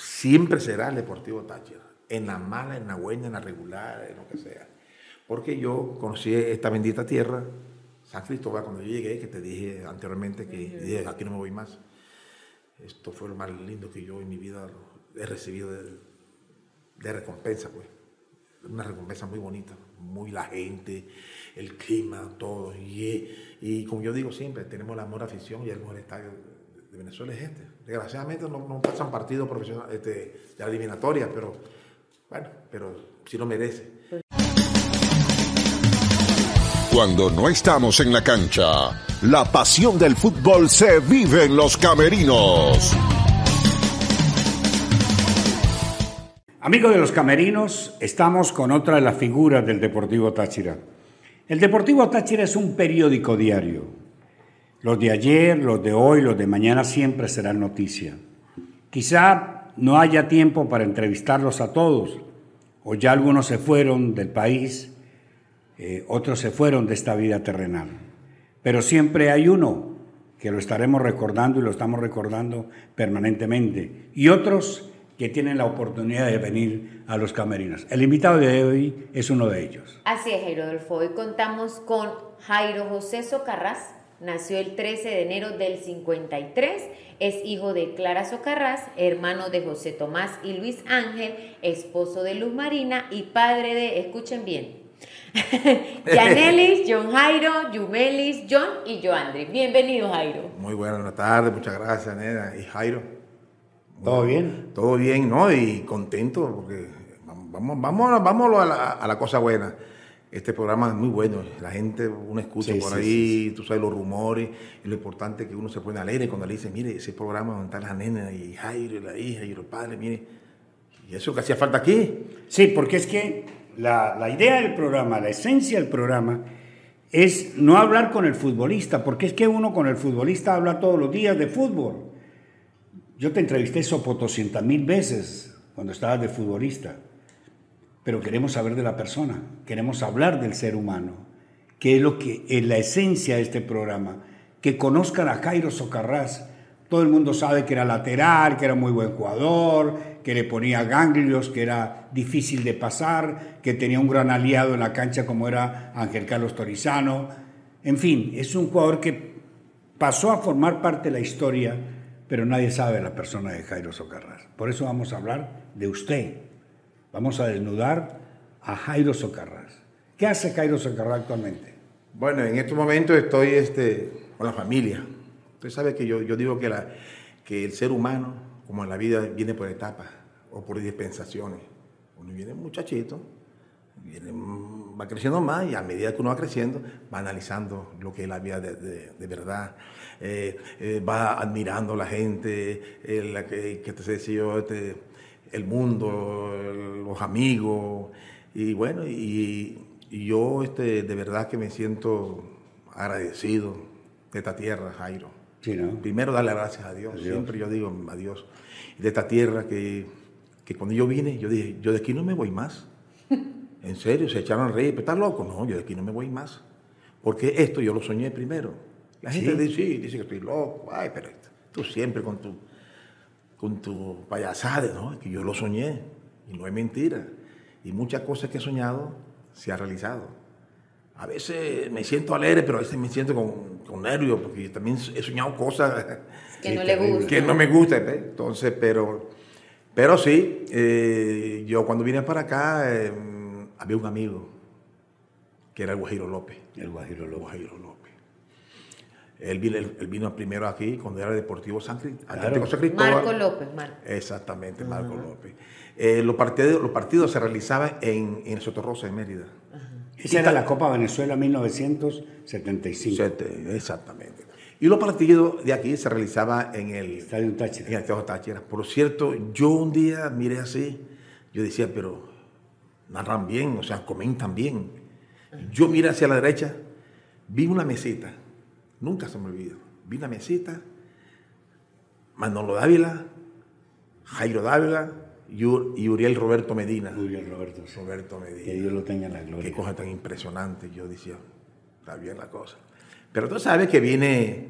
siempre será el Deportivo Táchira, en la mala, en la buena, en la regular, en lo que sea. Porque yo conocí esta bendita tierra, San Cristóbal, cuando yo llegué, que te dije anteriormente que dije, aquí no me voy más. Esto fue lo más lindo que yo en mi vida he recibido de, de recompensa, pues. Una recompensa muy bonita, muy la gente, el clima, todo. Y, y como yo digo siempre, tenemos el amor, afición y el mejor estadio de Venezuela es este. Desgraciadamente no, no pasan partidos profesionales este, de la eliminatoria, pero bueno, pero sí lo merece. Cuando no estamos en la cancha, la pasión del fútbol se vive en los camerinos. Amigos de los camerinos, estamos con otra de las figuras del Deportivo Táchira. El Deportivo Táchira es un periódico diario. Los de ayer, los de hoy, los de mañana siempre serán noticia. Quizá no haya tiempo para entrevistarlos a todos, o ya algunos se fueron del país, eh, otros se fueron de esta vida terrenal. Pero siempre hay uno que lo estaremos recordando y lo estamos recordando permanentemente, y otros que tienen la oportunidad de venir a los camerinos. El invitado de hoy es uno de ellos. Así es, Jairo Adolfo. Hoy contamos con Jairo José Socarrás. Nació el 13 de enero del 53. Es hijo de Clara Socarrás, hermano de José Tomás y Luis Ángel, esposo de Luz Marina y padre de, escuchen bien, Yanelis, John Jairo, Yumelis, John y Joandri. Bienvenido, Jairo. Muy buenas tardes, muchas gracias, Nena. Y Jairo. ¿Todo bien? Todo bien, ¿no? Y contento porque vamos, vamos, vamos a, la, a la cosa buena. Este programa es muy bueno, la gente, uno escucha Sí, por sí, ahí, sí, tú sabes los rumores, y lo importante es que uno se pone alegre cuando le dice, mire, ese programa donde está la nena y Jairo y la hija y los padres, mire, y eso que hacía falta aquí. Sí, porque es que la, la idea del programa, la esencia del programa, es no hablar con el futbolista, porque es que uno con el futbolista habla todos los días de fútbol. Yo te entrevisté sopo 200 mil veces cuando estabas de futbolista, pero queremos saber de la persona, queremos hablar del ser humano, que es lo que es la esencia de este programa, que conozcan a Jairo Socarrás. Todo el mundo sabe que era lateral, que era muy buen jugador, que le ponía ganglios, que era difícil de pasar, que tenía un gran aliado en la cancha como era Ángel Carlos Torizano. En fin, es un jugador que pasó a formar parte de la historia, pero nadie sabe la persona de Jairo Socarrás. Por eso vamos a hablar de usted. Vamos a desnudar a Jairo Socarrás. ¿Qué hace Jairo Socarrás actualmente? Bueno, en estos momentos estoy este, con la familia. Usted sabe que yo, yo digo que, la, que el ser humano, como en la vida, viene por etapas o por dispensaciones. Uno viene muchachito, viene, va creciendo más y a medida que uno va creciendo, va analizando lo que es la vida de, de- de verdad. Eh, eh, va admirando a la gente, eh, la que, que te decía yo, este, el mundo, los amigos. Y bueno, y, y yo este, de verdad que me siento agradecido de esta tierra, Jairo. Sí, ¿no? Primero darle gracias a Dios. A Dios. Siempre yo digo a Dios. De esta tierra que, que cuando yo vine, yo dije, yo de aquí no me voy más. En serio, se echaron a reír, pero estás loco. No, yo de aquí no me voy más. Porque esto yo lo soñé primero. La gente Sí. dice, sí, dice que estoy loco. Ay, pero tú siempre con tu, con tu payasada, ¿no? Que yo lo soñé. Y no es mentira. Y muchas cosas que he soñado se han realizado. A veces me siento alegre, pero a veces me siento con, con nervios, porque yo también he soñado cosas Que no le gusta. que no me gustan. ¿ves? Entonces, pero, pero sí, eh, yo cuando vine para acá, eh, había un amigo que era el Guajiro López. El Guajiro López. Guajiro López. Él vino, él, él vino primero aquí cuando era Deportivo San, Claro. Atlético San Cristóbal. Marco López, Marco. Exactamente, Marco López. Eh, los, partidos, los partidos se realizaban en, en el Sotorrosa de Mérida. Esa era la Copa Venezuela 1975. Sete- Exactamente. Y los partidos de aquí se realizaban en el Estadio Táchira. en el Teatro Táchira. Por cierto, yo un día miré así, yo decía, pero narran bien, o sea, comentan bien. Yo miré hacia la derecha, vi una mesita, nunca se me olvida, vi una mesita, Manolo Dávila, Jairo Dávila y, Ur- y Uriel Roberto Medina. Uriel Roberto. sí. Roberto Medina. Que Dios lo tenga en la Qué gloria. cosa tan impresionante. Yo decía, está bien la cosa. Pero tú sabes que viene,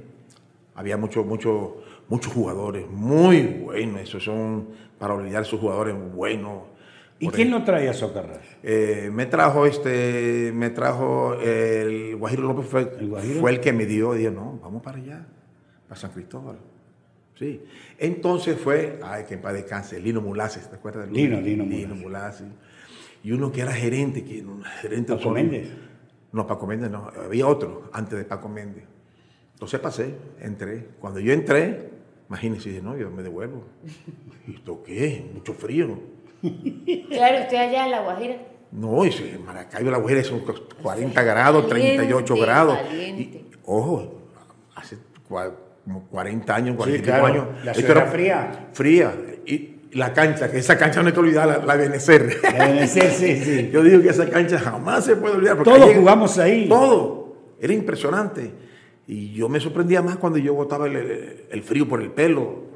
había mucho, mucho, muchos jugadores muy buenos, esos son para olvidar sus jugadores buenos. ¿Y quién lo traía a Socarrás? eh, me trajo este, me trajo el Guajiro López fue ¿El Guajiro? fue el que me dio, dijo, no, vamos para allá, para San Cristóbal. Sí. Entonces fue, ay, que en paz descanse, Lino Mulaces, ¿te acuerdas? de Lino, Lino Lino Mulaces. Y uno que era gerente, que un gerente Paco Méndez. No, Paco Méndez no, había otro antes de Paco Méndez. Entonces pasé, entré. Cuando yo entré, imagínense, dije, no, yo me devuelvo. ¿Y esto qué? Mucho frío. Claro, usted allá en La Guajira. No, ese Maracaibo, la Guajira son 40 grados, Caliente, 38 grados. caliente. Y, ojo, hace como 40 años, 45 claro, años. la ciudad era fría. Fría. Y la cancha, que esa cancha no hay que olvidar, la, la Benecer. Debe ser, sí, sí. Yo digo que esa cancha jamás se puede olvidar. porque Todos ahí- jugamos ahí. Todo. Era impresionante. Y yo me sorprendía más cuando yo botaba el, el- el frío por el pelo.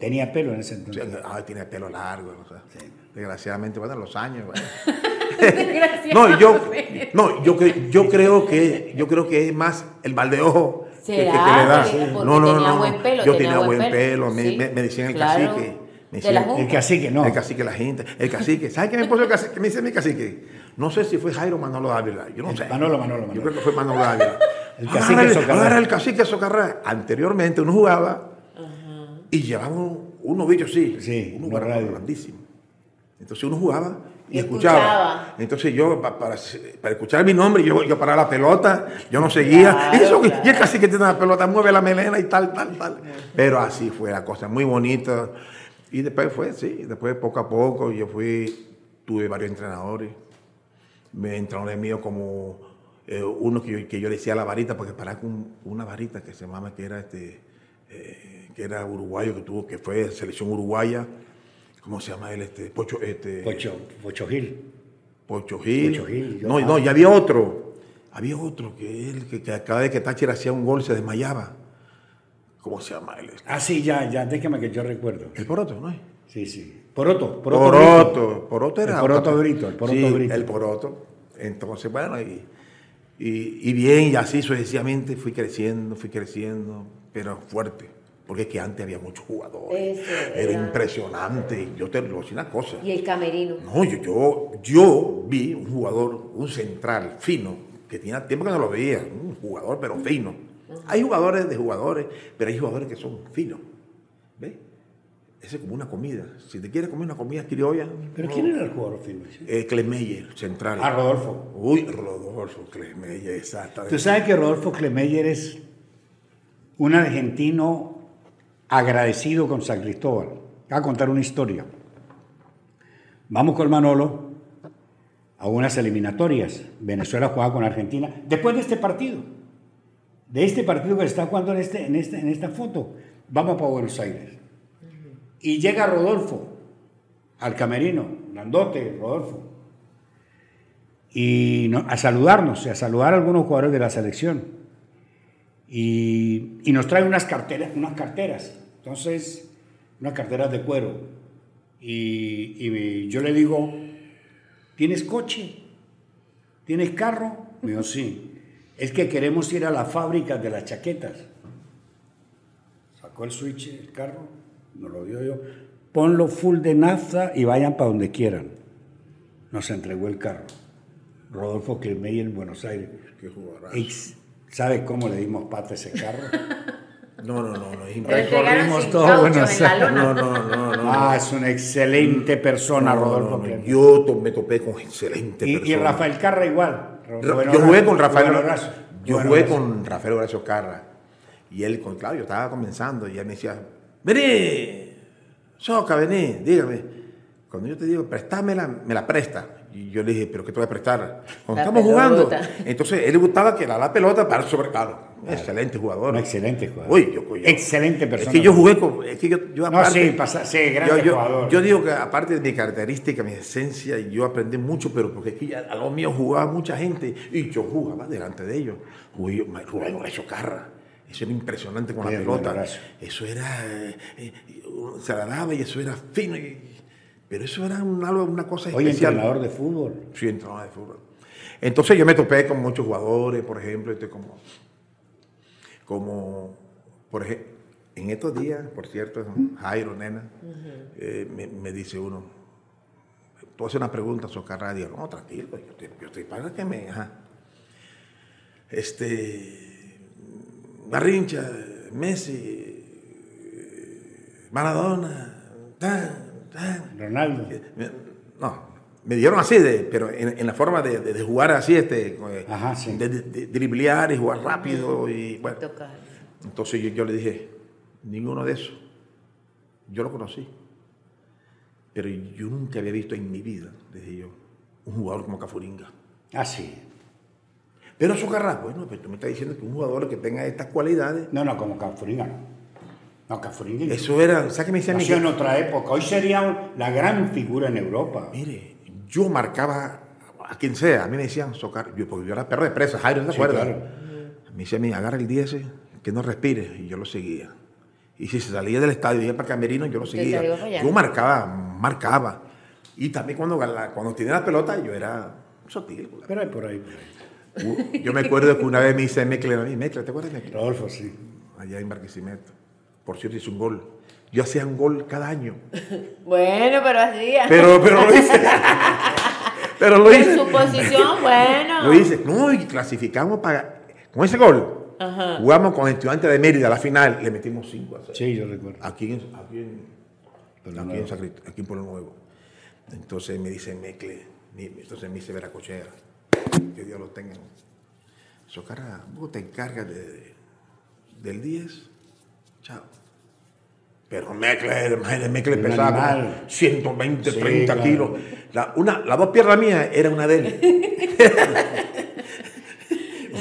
Tenía pelo en ese entonces. ay, tiene pelo largo. o sea, Desgraciadamente, bueno, los años. bueno. Desgraciadamente. No, yo, no yo, yo creo que yo creo que es más el mal de ojo que, que- que ¿Será? le da. No, no, tenía no. buen pelo, yo tenía tenía buen pelo, pelo. Me, sí. me- me decían el Claro. cacique. Me decían-. El cacique, no. El cacique, la gente. El cacique. ¿Sabes qué me puso el cacique? ¿Qué me dice mi cacique? No sé si fue Jairo Manolo Ávila. Yo no El sé. Manolo, Manolo, Yo Manolo. creo que fue Manolo Ávila. El cacique Socarrá. el cacique Socarrá. Anteriormente uno jugaba y llevaba un- unos bichos así. Sí, unos guardados grandísimos. Entonces uno jugaba y escuchaba. escuchaba. Entonces yo, pa- para, para escuchar mi nombre, yo, yo paraba la pelota, yo no seguía. Claro, y, eso, claro. y el cacique tiene la pelota, mueve la melena y tal, tal, tal. Pero así fue la cosa, muy bonita. Y después fue, sí, después poco a poco yo fui, tuve varios entrenadores. Me entrenadores míos como eh, uno que yo, que yo le decía la varita, porque paraba con una varita que se llamaba, que era este, eh, que era uruguayo, que tuvo, que fue selección uruguaya. ¿Cómo se llama él? Este, Pocho, este, Pocho, Pocho Gil. Pocho Gil. Pocho Gil, yo- No, no, y había otro. Había otro que él, que, que cada vez que Táchira hacía un gol se desmayaba. ¿Cómo se llama él? Ah, sí, ya, ya, déjame que yo recuerdo. El Poroto, ¿no es? Sí, sí. Poroto, Poroto. Poroto. Brito. Poroto era. El Poroto Brito, el Poroto Sí, Brito. El Poroto. Entonces, bueno, y, y, y bien, y así sucesivamente fui creciendo, fui creciendo, pero fuerte. Porque es que antes había muchos jugadores. Eso era, era. impresionante. Yo te lo voy a decir una cosa. Y el camerino. No, yo, yo, yo vi un jugador, un central fino, que tenía tiempo que no lo veía, un jugador pero fino. Hay jugadores de jugadores, pero hay jugadores que son finos. ¿Ves? Ese es como una comida. Si te quieres comer una comida criolla, ¿Pero no. quién era el jugador firme? Eh, Clemeyer, central. Ah, Rodolfo. Uy, Rodolfo Clemeyer, exacto. Tú sabes que Rodolfo Klemeyer es un argentino agradecido con San Cristóbal. Voy a contar una historia. Vamos con Manolo a unas eliminatorias. Venezuela jugaba con Argentina. Después de este partido, de este partido que se está jugando en, este, en, este, en esta foto, vamos para Buenos Aires. Y llega Rodolfo al camerino, grandote, Rodolfo, y a saludarnos, a saludar a algunos jugadores de la selección. Y, y nos trae unas carteras, unas carteras, entonces, unas carteras de cuero. Y, y yo le digo, ¿tienes coche? ¿Tienes carro? Me dijo, sí. Es que queremos ir a la fábrica de las chaquetas. Sacó el switch, el carro, nos lo dio yo. Ponlo full de nafta y vayan para donde quieran. Nos entregó el carro. Rodolfo Kilmeyer en Buenos Aires. Qué jugadorazo. Ex- ¿Sabe cómo le dimos pata a ese carro? No, no, no, no, Recorrimos todo Buenos Aires. No, no, no, no. ah, es una excelente persona, No, Rodolfo no. Yo to- me topé con excelente Y, y personas. Rafael Carra igual. Ra- Bueno, yo jugué con Rafael bueno, Horacio. yo Bueno, jugué con Rafael Horacio Carra y él con claro yo estaba comenzando y él me decía vení Soca vení dígame cuando yo te digo préstamela me la presta y yo le dije pero qué te voy a prestar cuando La estamos jugando entonces él le gustaba que la, la pelota para sobre claro excelente jugador Un excelente jugador. Uy, yo- yo- excelente persona. es que yo jugué con es que yo, yo No, aparte- sí, pasa- sí, grande yo, yo- jugador. yo digo que aparte de mi característica, mi esencia, yo aprendí mucho, pero porque es que a lo mío jugaba mucha gente y yo jugaba delante de ellos. Jugué, jugué con Horacio Carra. Eso era impresionante con la pelota. Eso era, eh, eh, se la daba y eso era fino. y- pero eso era una cosa Oye, especial. entrenador de fútbol. Sí, entrenador de fútbol. Entonces yo me topé con muchos jugadores, por ejemplo, este, como, como por ejemplo, En estos días, por cierto, Jairo, nena, eh, me, me dice uno, tú haces una pregunta, Socarra, digo, no, tranquilo, yo estoy, yo estoy para que me... ajá. Este, Garrincha, Messi, Maradona, tan, tan. Ronaldo. Me- No, me dieron así, de, pero en, en la forma de, de- de jugar así, este, eh, Ajá, sí. de, de- de driblear y jugar rápido. Y, bueno, entonces yo, yo le dije, ninguno de esos. Yo lo conocí. Pero yo nunca había visto en mi vida, dije yo, un jugador como Cafuringa. Ah, sí. Pero Socarrá, bueno, pues tú me estás diciendo que un jugador que tenga estas cualidades, No, no, como Cafuringa no. No, Cafuringa. eso era, ¿sabes qué me decía mi nació en otra época. Hoy sería la gran figura en Europa. Mire, yo marcaba a quien sea, a mí me decían Socar, yo, porque yo era perro de presa, Jairo, ¿te Sí, acuerdas? claro. Me decía a mí, agarra el 10, que no respire, y yo lo seguía. Y si se salía del estadio y iba para Camerino, yo lo seguía. allá. Yo marcaba, marcaba. Y también cuando, cuando tenía la pelota, yo era sutil. Pero hay por ahí, por ahí. Yo me acuerdo que una vez me hice Mecle a mí, Mecle, ¿te acuerdas de Mecle? Rodolfo, sí. Allá en Barquisimeto. Por cierto, hice un gol. Yo hacía un gol cada año. Bueno, pero así. Pero, pero lo hice. pero lo En hice. su posición, bueno. Lo hice. No, y clasificamos para. Con ese gol. Ajá. Jugamos con el estudiante de Mérida a la final. Le metimos 5 a 6. Sí, yo recuerdo. Aquí en, aquí en, Pueblo aquí en Sacri- aquí en Pueblo Nuevo. Entonces me dice Mecle, entonces me dice Veracochea, que Dios lo tenga. Socara, vos te encargas de, del 10, chao. Pero Mecle, imagínate, Mecle Un pesaba como animal. 120, Sí, 30 claro. kilos. La, una, las dos piernas mías era una de él.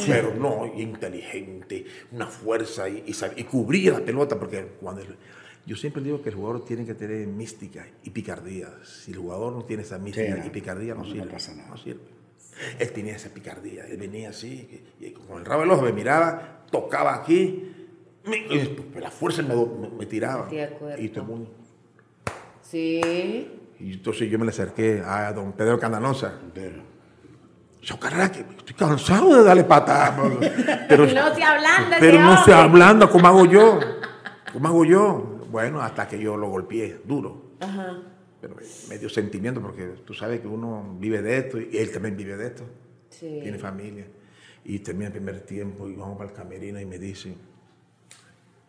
Pero no, inteligente, una fuerza y, y, sab- y cubría la pelota, porque cuando el- yo siempre digo que el jugador tiene que tener mística y picardía. Si el jugador no tiene esa mística y picardía, no, no, no sirve. pasa nada. no sirve. Él tenía esa picardía, él venía así, y con el rabo del ojo me miraba, tocaba aquí, me- y pues, la fuerza me, me- me tiraba. Y todo el mundo. Sí. Y entonces yo me le acerqué a don Pedro Candanosa. Pero- Socarra, que estoy cansado de darle patadas. Pero, No se hablando pero no estoy hombre. hablando, ¿cómo hago yo? ¿Cómo hago yo? Bueno, hasta que yo lo golpeé, duro. Ajá. Pero me dio sentimiento porque tú sabes que uno vive de esto y él también vive de esto. Sí. Tiene familia. Y termina el primer tiempo y vamos para el camerino y me dice,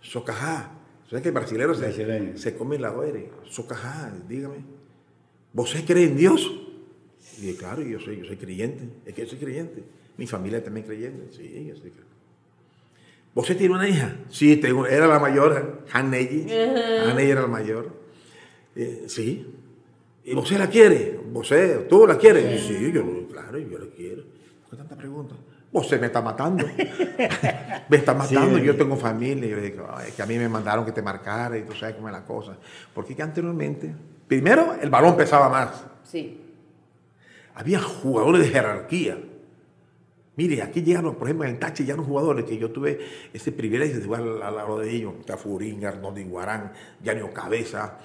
Socajá. ¿Sabes que el brasileño se, se come la oere? Socajá, dígame. ¿Vos crees en Dios? Y dije, claro, yo soy, yo soy creyente. Es que yo soy creyente. Mi familia también creyente. Sí, yo soy creyente. ¿Vos tiene una hija? Sí, tengo, era la mayor, Hanneyi. Hanneyi era la mayor. Eh, sí. ¿Y vos la quiere? ¿Vos tú la quieres? Sí, yo, claro, yo la quiero. ¿Por qué tanta pregunta? Vos me está matando. me está matando, Sí. yo tengo familia. Y yo le digo, "Ay, es que a mí me mandaron que te marcara y tú sabes cómo es la cosa. Porque que anteriormente, primero, el balón pesaba más. Sí. Había jugadores de jerarquía. Mire, aquí llegaron, por ejemplo, en el taxi llegaron jugadores que yo tuve ese privilegio de jugar al lado de ellos. Tafurín, Arnoldo Iguarán, Yanio Cabeza,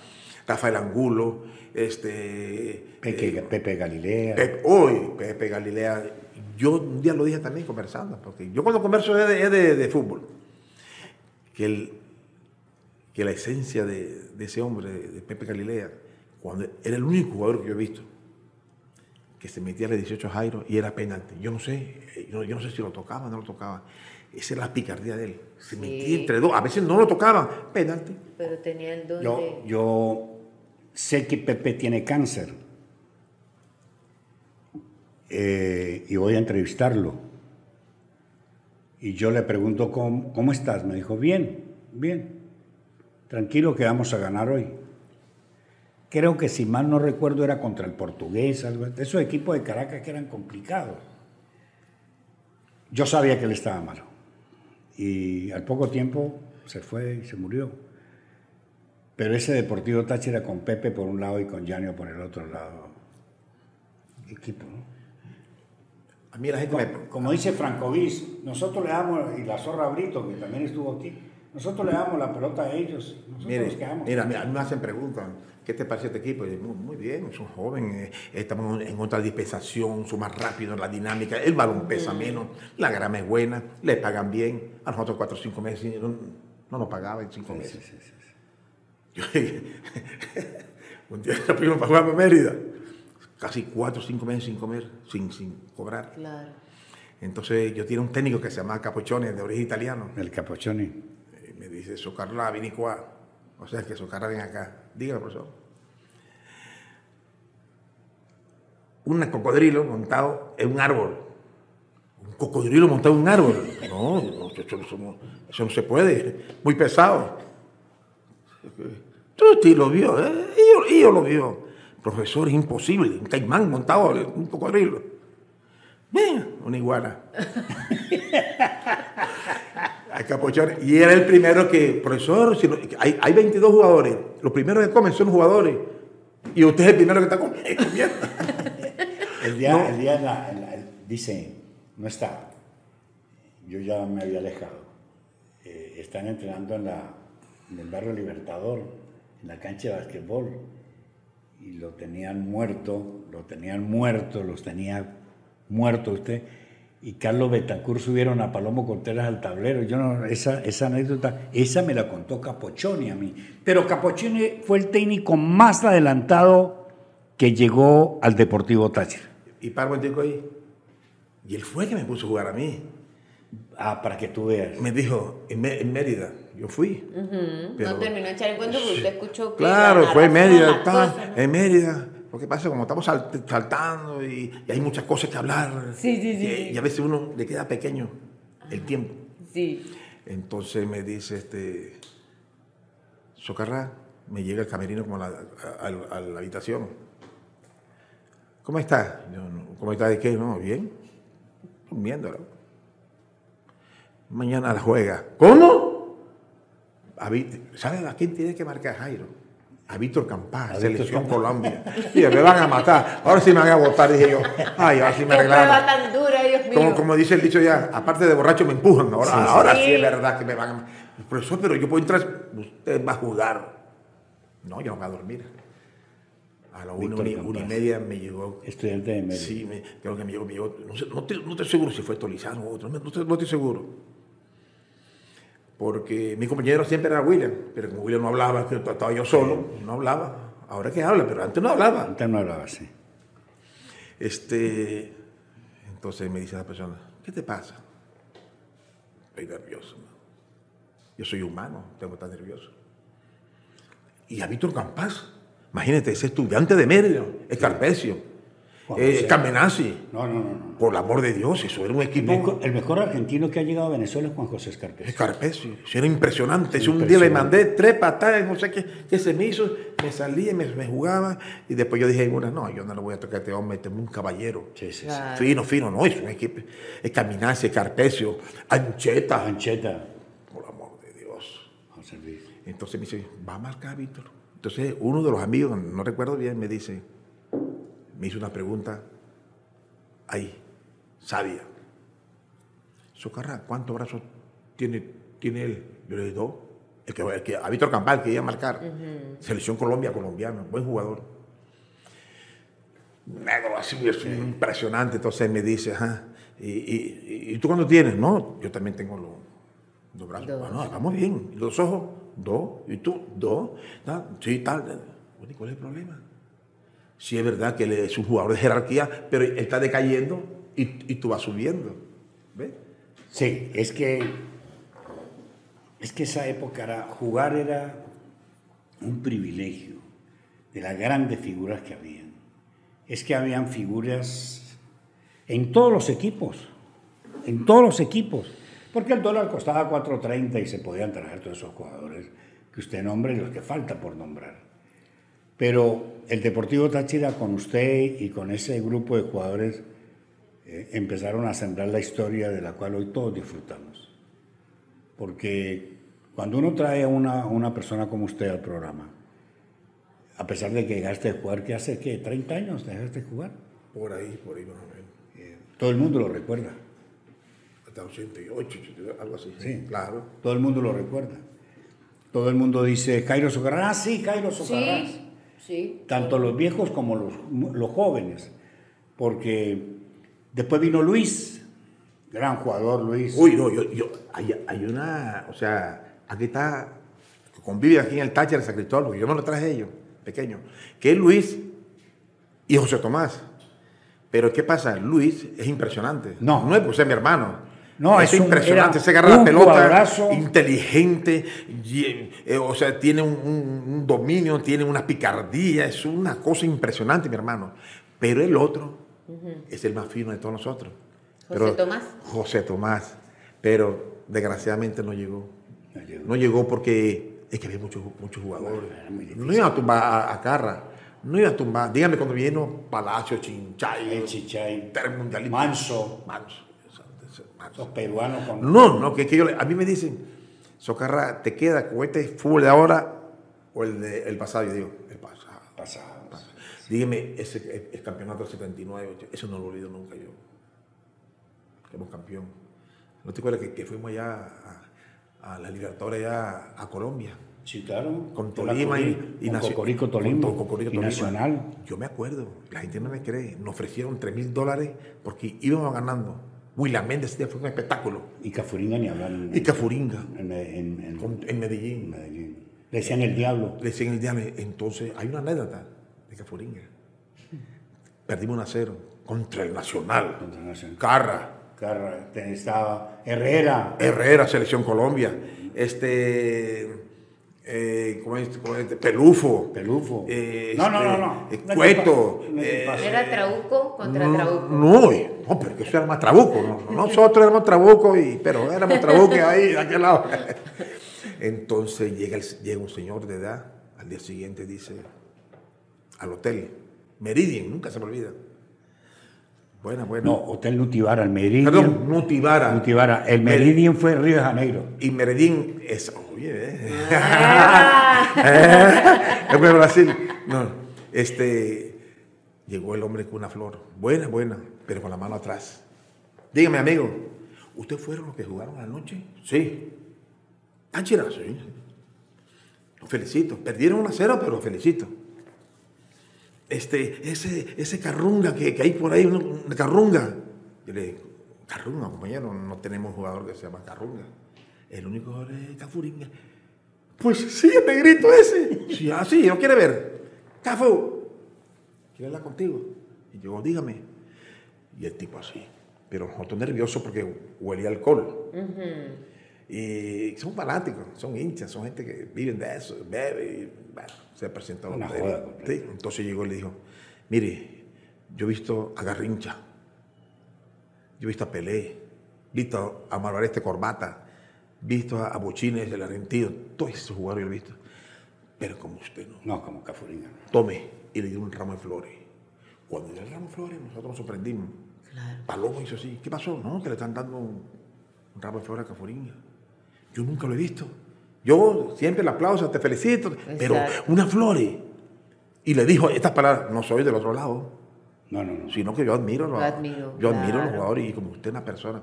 Rafael Angulo, este... Pepe, eh, Pepe Galilea. Pep- hoy, Pepe Galilea. Yo un día lo dije también conversando, porque yo cuando converso es de, es de- de fútbol. Que, el, que la esencia de, de ese hombre, de Pepe Galilea, cuando era el único jugador que yo he visto que se metía a los 18 Jairo y era penalti. Yo no sé, eh, yo, yo no sé si lo tocaba o no lo tocaba. Esa era la picardía de él. Se Sí. metía entre dos. A veces no lo tocaban. Penalti. Pero tenía el don Yo, de. yo sé que Pepe tiene cáncer eh, y voy a entrevistarlo. Y yo le pregunto, ¿cómo, ¿cómo estás? Me dijo, bien, bien. Tranquilo que vamos a ganar hoy. Creo que si mal no recuerdo era contra el portugués, esos equipos de Caracas que eran complicados. Yo sabía que él estaba malo. Y al poco tiempo se fue y se murió. Pero ese Deportivo Táchira con Pepe por un lado y con Yanio por el otro lado. Equipo, ¿no? A mí la gente me... Como, como dice Francovis, nosotros le damos, y la Zorra Brito, que también estuvo aquí, nosotros le damos la pelota a ellos, nosotros Mire, nos quedamos. mira, mira, a mí me hacen preguntas, ¿qué te parece este equipo? Yo, muy, muy bien, son jóvenes, eh, estamos en otra dispensación, son más rápidos, la dinámica, el balón pesa menos, la grama es buena, le pagan bien, a nosotros cuatro o cinco meses, no, No nos pagaba en cinco Sí, meses. sí, sí, sí. Yo un día nos fuimos para jugar para Mérida, casi cuatro o cinco meses sin comer, sin, sin cobrar. Claro. Entonces yo tenía un técnico que se llamaba Capochone, de origen italiano. El Capochoni. Y me dice, Socarla, vini qua. O sea, que Socarla ven acá. Dígame, profesor. Un cocodrilo montado en un árbol. Un cocodrilo montado en un árbol. No, no, eso, eso no- eso no se puede. Muy pesado. Tutti lo vio, ¿eh? Y yo, y yo lo vio. Profesor, es imposible. Un caimán montado un cocodrilo. Ven, una iguana. Hay capuchón. Y era el primero que, profesor, si no- hay, hay 22 jugadores. Los primeros que comen son jugadores. Y usted es el primero que está comi- comiendo. El día, No. el día en la- en la- dice, no está. Yo ya me había alejado. Eh, están entrenando en, la, en el barrio Libertador, en la cancha de basquetbol. Y lo tenían muerto, lo tenían muerto, los tenía muerto usted. Y Carlos Betancourt subieron a Palomo Contreras al tablero. Yo no, esa, esa anécdota, esa me la contó Capochoni a mí. Pero Capochoni fue el técnico más adelantado que llegó al Deportivo Táchira. Y paro un tico ahí. Y él fue que me puso a jugar a mí. Ah, para que tú veas. Me dijo, en, Mé- en Mérida. Yo fui. Pero- no terminó de echar el cuento porque usted escuchó que Claro, la fue en Mérida, tal, cosas, ¿no? en Mérida. Lo que pasa es que como estamos salt- saltando y, y hay muchas cosas que hablar. Sí, sí, sí, Y, a veces uno le queda pequeño el tiempo. Sí. Entonces me dice este Socarrá, me llega el camerino como a la, a- a- a la habitación. ¿Cómo estás? Yo, no, ¿Cómo estás de qué? No, bien. Durmiéndolo. Mañana la juega. ¿Cómo? A ¿Sabes a quién tiene que marcar Jairo? A Víctor Campás, A Víctor selección. Colombia. Mira, me van a matar. Ahora sí me van a votar, dije yo. Ay, ahora sí me arreglaron. tan dura, Dios mío. Como, como dice el dicho ya, aparte de borracho me empujan. Ahora, Sí, sí. ahora sí. Sí. es verdad que me van a... Profesor, pero yo puedo entrar, usted va a jugar. No, yo no voy a dormir. A la una, y- Campás. una y media me llegó. Estudiante de Mérida. Sí, me, creo que me llegó, me llegó. No, sé, no, te- no estoy seguro si fue Tolizano o otro, no, no estoy, no estoy seguro. Porque mi compañero siempre era William, pero como William no hablaba, que estaba yo solo, no hablaba. Ahora que habla, pero antes no hablaba. Antes no hablaba así. Este, entonces me dice la persona, ¿qué te pasa? Estoy nervioso. ¿no? Yo soy humano, tengo que estar nervioso. Y a Víctor Campas, imagínate, ese estudiante de Mérida, Escarpecio, Juan eh, No, no, no. no. por el amor de Dios, eso era un El equipo. mejor, el mejor argentino que ha llegado a Venezuela es Juan José Escarpes. Escarpecio, eso era impresionante. Un día le mandé tres patadas, no sé qué, qué se me hizo, me salía, me, me jugaba, y después yo dije en una, no, yo no le voy a tocar a este hombre, este es un caballero. Sí, sí, sí. Claro. Fino, fino, no, es un equipo. Es Caminarse, Carpecio, Ancheta. Ancheta. Por amor de Dios. José Luis. Entonces me dice, va a marcar Víctor. Entonces uno de los amigos, no recuerdo bien, me dice, me hizo una pregunta ahí, sabia. Socarra, ¿cuántos brazos tiene, tiene él? Yo le dije, dos. El que, el que, a Víctor Campal, que iba a marcar. Selección Colombia, colombiano, buen jugador. Negro, así, es impresionante. Entonces me dice, ajá, ¿y, y, y tú cuándo tienes? No, yo también tengo los, dos brazos. Dos. Bueno, vamos bien. ¿Y los ojos? Dos. ¿Y tú? Dos. ¿Tal? Sí, tal. Bueno, ¿y ¿Cuál es el problema? Sí es verdad que él es un jugador de jerarquía, pero está decayendo y, y tú vas subiendo. ¿Ves? Sí, es que es que esa época era jugar era un privilegio de las grandes figuras que habían. Es que habían figuras en todos los equipos, en todos los equipos, porque el dólar costaba 4.30 y se podían traer todos esos jugadores que usted nombre y los que falta por nombrar. Pero el Deportivo Táchira con usted y con ese grupo de jugadores eh, empezaron a sembrar la historia de la cual hoy todos disfrutamos. Porque cuando uno trae a una, una persona como usted al programa, a pesar de que dejaste de jugar, que hace que 30 años dejaste de jugar, Por ahí, por ahí más o menos. eh, todo el mundo lo recuerda. Hasta 88, 82, algo así. Sí. Claro. Todo el mundo lo recuerda. Todo el mundo dice, Jairo Socarrás, ah, sí, Jairo Socarrás. Sí, sí. tanto los viejos como los, los jóvenes, porque después vino Luis, gran jugador Luis. Uy, no, yo, yo, hay, hay una, o sea, aquí está, convive aquí en el Táchira de San Cristóbal, porque yo me lo traje a ellos, pequeño, que es Luis y José Tomás. Pero ¿qué pasa? Luis es impresionante. No. No es por ser mi hermano. No, es, impresionante. Se agarra la un pelota, jugadorazo. inteligente, y, eh, o sea, tiene un, un- un dominio, tiene una picardía, es una cosa impresionante, mi hermano. Pero el otro es el más fino de todos nosotros. José Pero- Tomás. José Tomás. Pero desgraciadamente no llegó. No llegó. No llegó porque es que había muchos, muchos jugadores. No iba a tumbar a, a Carra. No iba a tumbar. Dígame cuando vino Palacio, Chinchay, El Chichay. Manso, Manso. Los peruanos con... No, no, que, que yo a mí me dicen, Socarra, ¿te queda con este fútbol de ahora o el del el pasado? Yo digo, el pasado. pasados. Dígame, ese el, el campeonato del 79, eso no lo olvido nunca yo. Fuimos campeón. ¿No te acuerdas que, que fuimos allá a, a la Libertadores allá a Colombia? Sí, claro. Con Tolima y, y con Cocorico Tolima. con Cocorico y Tolima. Nacional. Yo me acuerdo, la gente no me cree. Nos ofrecieron 3 mil dólares porque íbamos ganando. William Méndez fue un espectáculo. Y Cafuringa ni hablar en, Y Cafuringa, en, en- en- Medellín. en Medellín. Le decían el diablo. Le decían el día, entonces hay una anécdota de Cafuringa. Perdimos un a cero contra el Nacional. Contra Nacional. Carra, Carra, estaba Herrera. Herrera, Selección Colombia. Este. Eh, ¿cómo es? ¿Cómo es? Pelufo. Pelufo. eh, No, no, este, no, no. eh, No te Cueto. eh. Era Trabuco contra no, Trabuco. no, eh, no, pero que eso era más trabuco. ¿no? Nosotros éramos trabuco, y, pero éramos trabuco ahí, de aquel lado. Entonces llega, el- llega un señor de edad, al día siguiente dice, al hotel, Meridian, nunca se me olvida. Buena, buena. No, Hotel Nutibara, el Meridian. Perdón, Nutibara. Nutibara. El Meridian fue Río de Janeiro. Y Meridian es, oye, eh. Ah. es de Brasil. No, este, llegó el hombre con una flor, buena, buena, pero con la mano atrás. Dígame, amigo, ¿ustedes fueron los que jugaron anoche? Sí. Táchira, sí. Los felicito. Perdieron 1 a 0, pero los felicito. Este, ese, ese carrunga que, que hay por ahí, una, carrunga. Yo le digo, carrunga, compañero, no tenemos jugador que se llama carrunga. El único jugador es Cafuringa. Pues sí, el negrito ese. Sí, ah, sí, quiere ver. Cafu, quiero hablar contigo. Y yo, dígame. Y el tipo así. Pero nosotros nerviosos porque huelía alcohol. Y son fanáticos, son hinchas, son gente que viven de eso, bebe y bueno, se presentó. Una joda sí, entonces llegó y le dijo, mire, yo he visto a Garrincha, yo he visto a Pelé, visto a Marvareste Corbata, visto a Bochines, el argentino, todos esos jugadores yo he visto. Pero como usted no. No, como Cafuringa. Tome, y le dio un ramo de flores. Cuando le dio el ramo de flores, nosotros nos sorprendimos. Palomo hizo así. ¿Qué pasó? No, que le están dando un, un ramo de flores a Cafuringa. Yo nunca lo he visto. Yo siempre le aplauso, te felicito, pero unas flores. Y le dijo estas palabras, no soy del otro lado, No, no, no. sino que yo admiro, Lo los- admiro, yo admiro a los jugadores y como usted es una persona.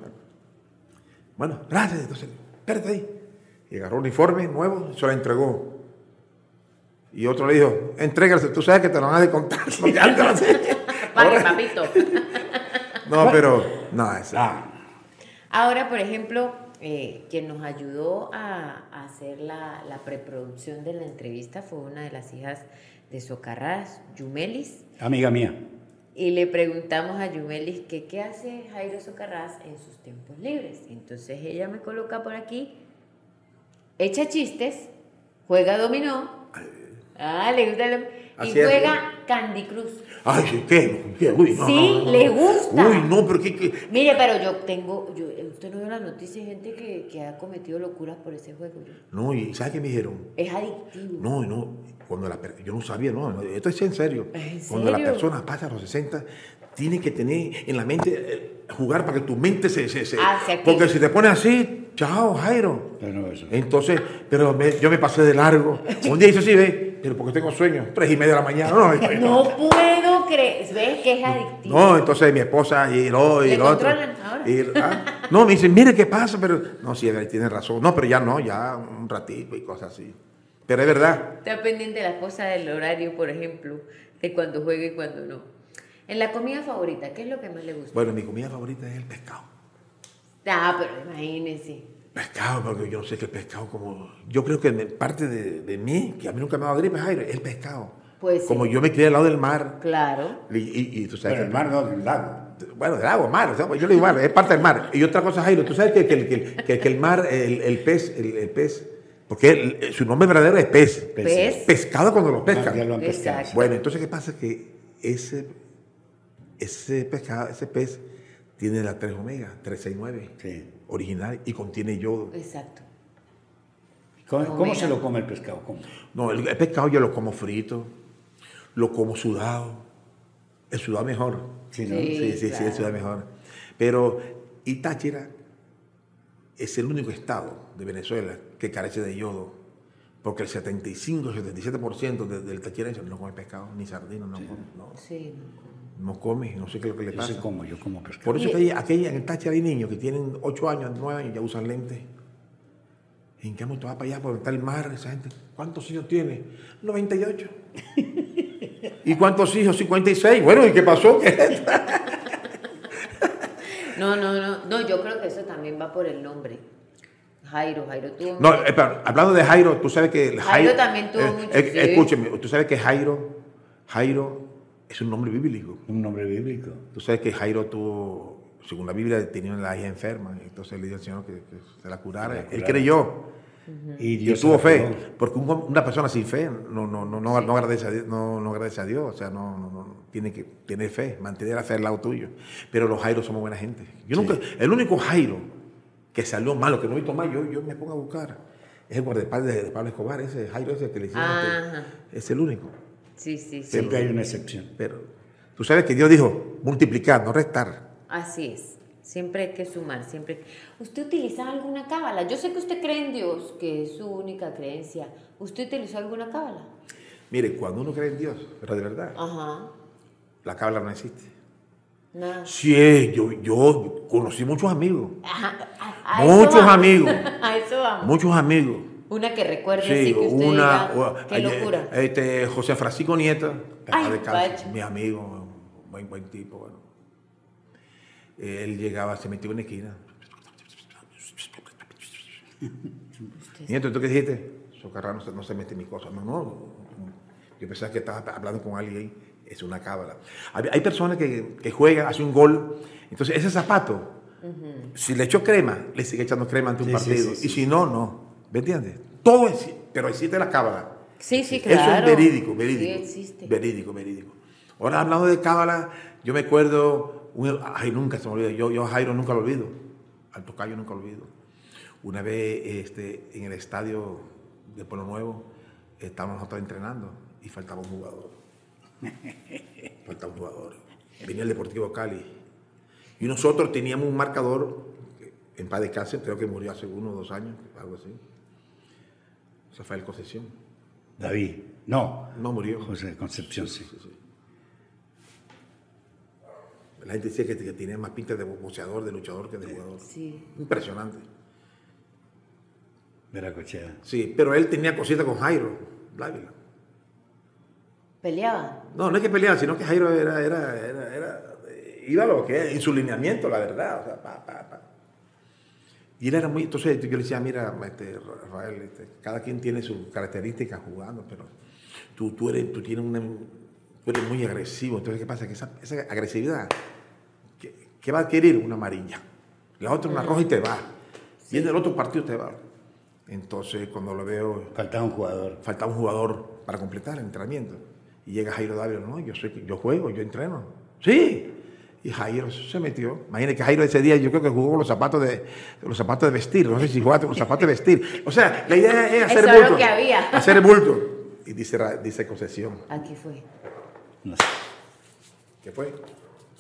Bueno, gracias. Entonces, espérate ahí. Y agarró un uniforme nuevo, se lo entregó. Y otro le dijo, entrégale, tú sabes que te lo van a descontar. Vale, papito. No, pero, no, es, Ah, Ahora, por ejemplo, eh, quien nos ayudó a, a hacer la, la preproducción de la entrevista fue una de las hijas de Socarrás, Yumelis. amiga mía. Y le preguntamos a Yumelis que qué hace Jairo Socarrás en sus tiempos libres. Entonces ella me coloca por aquí, echa chistes, juega dominó, ah, le gusta y juega Candy Crush. Ay, sí, ¿qué? ¿Qué? Uy, no, Sí, no, no, no. le gusta. Uy, no, pero ¿qué? qué? Mire, pero yo tengo, yo, usted no ve las noticias, hay gente que, que ha cometido locuras por ese juego. No, y ¿sabes qué me dijeron? Es adictivo. No, no, cuando la yo no sabía, no, no, esto es en serio. ¿En Cuando la persona pasa a los 60, tiene que tener en la mente eh, jugar para que tu mente se... se, se- Ah, se porque si te pones así, chao, Jairo. Pero eso. Entonces, pero me- yo me pasé de largo. Un día hice así, ve, pero porque tengo sueño, tres y media de la mañana. No, no, No puedo creer, ¿ves que es adictivo? no, entonces mi esposa y lo, y ¿Le lo otro. y- ah, no, me dicen, mire qué pasa, pero no, sí, tiene razón. No, pero ya no, ya un ratito y cosas así. Pero es verdad. Está pendiente la cosa del horario, por ejemplo, de cuando juega y cuando no. En la comida favorita, ¿qué es lo que más le gusta? Bueno, mi comida favorita es el pescado. Ah, pero imagínense. Pescado, porque yo no sé qué pescado como... Yo creo que parte de, de mí, que a mí nunca me ha dado gripe, Jairo, es el pescado. Pues sí. Como yo me crié al lado del mar, Claro. y, y- y tú sabes Pero el mar no, del lago. Bueno, del agua, mar, o sea, pues yo le digo mar, es parte del mar. Y otra cosa, Jairo, tú sabes que, que- que- que- que el mar, el, el pez, el, el pez, porque el- su nombre verdadero es pez. Pez. Pescado cuando lo ya pescan. lo han pescado. Exacto. Bueno, entonces, ¿qué pasa? Que ese, ese pescado, ese pez, tiene la 3 omega, 369, Sí. Original, y contiene yodo. Exacto. ¿Cómo, se lo come el pescado? ¿Cómo? No, el, el pescado yo lo como frito, lo como sudado. El sudado mejor. Sí, ¿no? Sí. Sí, sí, el sudado mejor. Pero, y Táchira es el único estado de Venezuela que carece de yodo. Porque el 75, 77% de- del tachirense no come pescado, ni sardina, no, come, no, Sí. no come, no sé qué es lo que le Yo pasa. sé cómo, yo como pescado. Por eso que hay, aquí en el Táchira hay niños que tienen 8 años, 9 años, ya usan lentes. ¿En qué momento va para allá por donde está el mar esa gente? ¿Cuántos hijos tiene? 98. ¿Y cuántos hijos? 56. Bueno, ¿y qué pasó? No, no, no. No, yo creo que eso también va por el nombre. Jairo, Jairo tuvo. No, espera, hablando de Jairo, tú sabes que... el Jairo también tuvo mucho, sí. Escúcheme, tú sabes que Jairo, Jairo es un nombre bíblico. Un nombre bíblico. Tú sabes que Jairo tuvo, según la Biblia, tenía una hija enferma. Entonces le dijo al Señor que, que se la curara. Él creyó. Y Y Dios tuvo fe, porque un- una persona sin fe no, no, no, no, no agradece a Dios, no, no agradece a Dios, o sea, no, no, no, tiene que tener fe, mantener la fe al lado tuyo. Pero los Jairos somos buena gente. Yo nunca, el único Jairo que salió malo, que no he visto más, yo, yo me pongo a buscar, es el guardaespaldas de, Pablo Escobar, ese Jairo ese que le hicieron, Ajá. es el único. Sí, sí, sí. Siempre hay una excepción. Pero tú sabes que Dios dijo multiplicar, no restar. Así es. Siempre hay que sumar, siempre. ¿Usted utiliza alguna cábala? Yo sé que usted cree en Dios, que es su única creencia. ¿Usted utilizó alguna cábala? Mire, cuando uno cree en Dios, pero de verdad, Ajá. la cabla no existe. Nada. Sí, yo, yo conocí muchos amigos, Ajá, a- a eso muchos vamos. amigos, A eso vamos. muchos amigos. Una que recuerde Sí, así que usted una, diga, o- qué eh, locura. Este, José Francisco Nieto, Ay, vaya. mi amigo, un buen, buen tipo. Bueno. Él llegaba, se metió en una esquina. Nieto, ¿tú qué dijiste? Socarrá no se, no se mete en mis cosas. No, no. Yo pensaba que estaba hablando con alguien. Es una cábala. Hay, hay personas que, que juegan, hacen un gol. Entonces, ese zapato, si le echo crema, le sigue echando crema ante un Sí, partido. sí, sí, y si no, no. ¿Me entiendes? Todo es, pero existe la cábala. Sí, sí, Eso claro. es verídico, verídico. Sí, existe. Verídico, verídico. Ahora hablando de cábala, yo me acuerdo, un- ay, nunca se me olvida, yo, yo a Jairo nunca lo olvido, al tocayo nunca lo olvido. Una vez este, en el estadio de Pueblo Nuevo, estábamos nosotros entrenando y faltaba un jugador. faltaba un jugador. Venía el Deportivo Cali. Y nosotros teníamos un marcador, en paz de cáncer, creo que murió hace uno o dos años, algo así. Rafael Concesión. David. No. No murió. José Concepción, sí. La gente dice que, que tiene más pinta de boxeador, de luchador que de jugador. Sí. Impresionante. Veracochea. Sí, pero él tenía cositas con Jairo, Dávila. ¿Peleaba? No, no es que peleara, sino que Jairo era, era, era, era- iba a lo que es, en su lineamiento, la verdad. O sea, pa, pa, pa. Y él era muy, entonces yo le decía, mira, este, Rafael, este, cada quien tiene sus características jugando, pero tú, tú, eres, tú, tienes una, tú eres muy agresivo. Entonces, ¿qué pasa? Que esa, esa agresividad, ¿qué, qué va a adquirir? Una amarilla. La otra una roja y te va. Viene el otro partido te va. Entonces, cuando lo veo, Faltaba un jugador. faltaba un jugador para completar el entrenamiento. Y llega Jairo Dávila, no, yo, soy, yo juego, yo entreno. Sí. Y Jairo se metió. Imagínate que Jairo ese día yo creo que jugó con los zapatos de, los zapatos de vestir. No sé si jugaba con los zapatos de vestir. O sea, la idea es hacer Eso es lo bulto. que había. Hacer bulto. Y dice, dice concesión. Aquí fue. No sé. ¿Qué fue?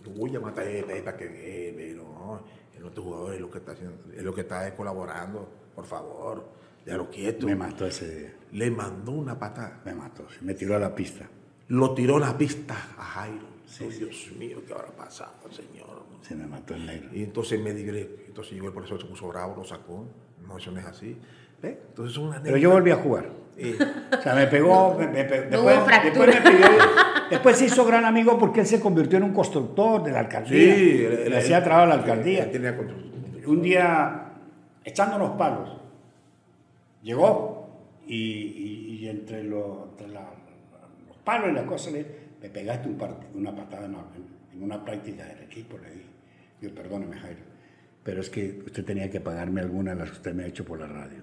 Tú voy a matar para que eh, pero no, el otro jugador es lo que está haciendo, es lo que está colaborando, por favor, déjalo quieto. Me mató ese día. Le mandó una patada. Me mató. Me tiró a la pista. Lo tiró a la pista a Jairo. Ay, Dios mío, ¿qué habrá pasado, señor? Se me mató el negro. Y entonces me dijo, entonces yo el profesor se puso bravo, lo sacó. No, eso no es así. ¿Ve? Entonces es una Pero yo volví a jugar. Eh, O sea, me pegó. me- me pe- No después, me pidió- después se hizo gran amigo porque él se convirtió en un constructor de la alcaldía. sí, él- le hacía trabajo a la alcaldía. él tenía control. Un día echándonos palos. Llegó y, y- y entre, lo- entre la- los palos y las cosas le me pegaste un part- una patada en, en una práctica del equipo, le dije. Yo, perdóneme, Jairo, pero es que usted tenía que pagarme alguna de las que usted me ha hecho por la radio.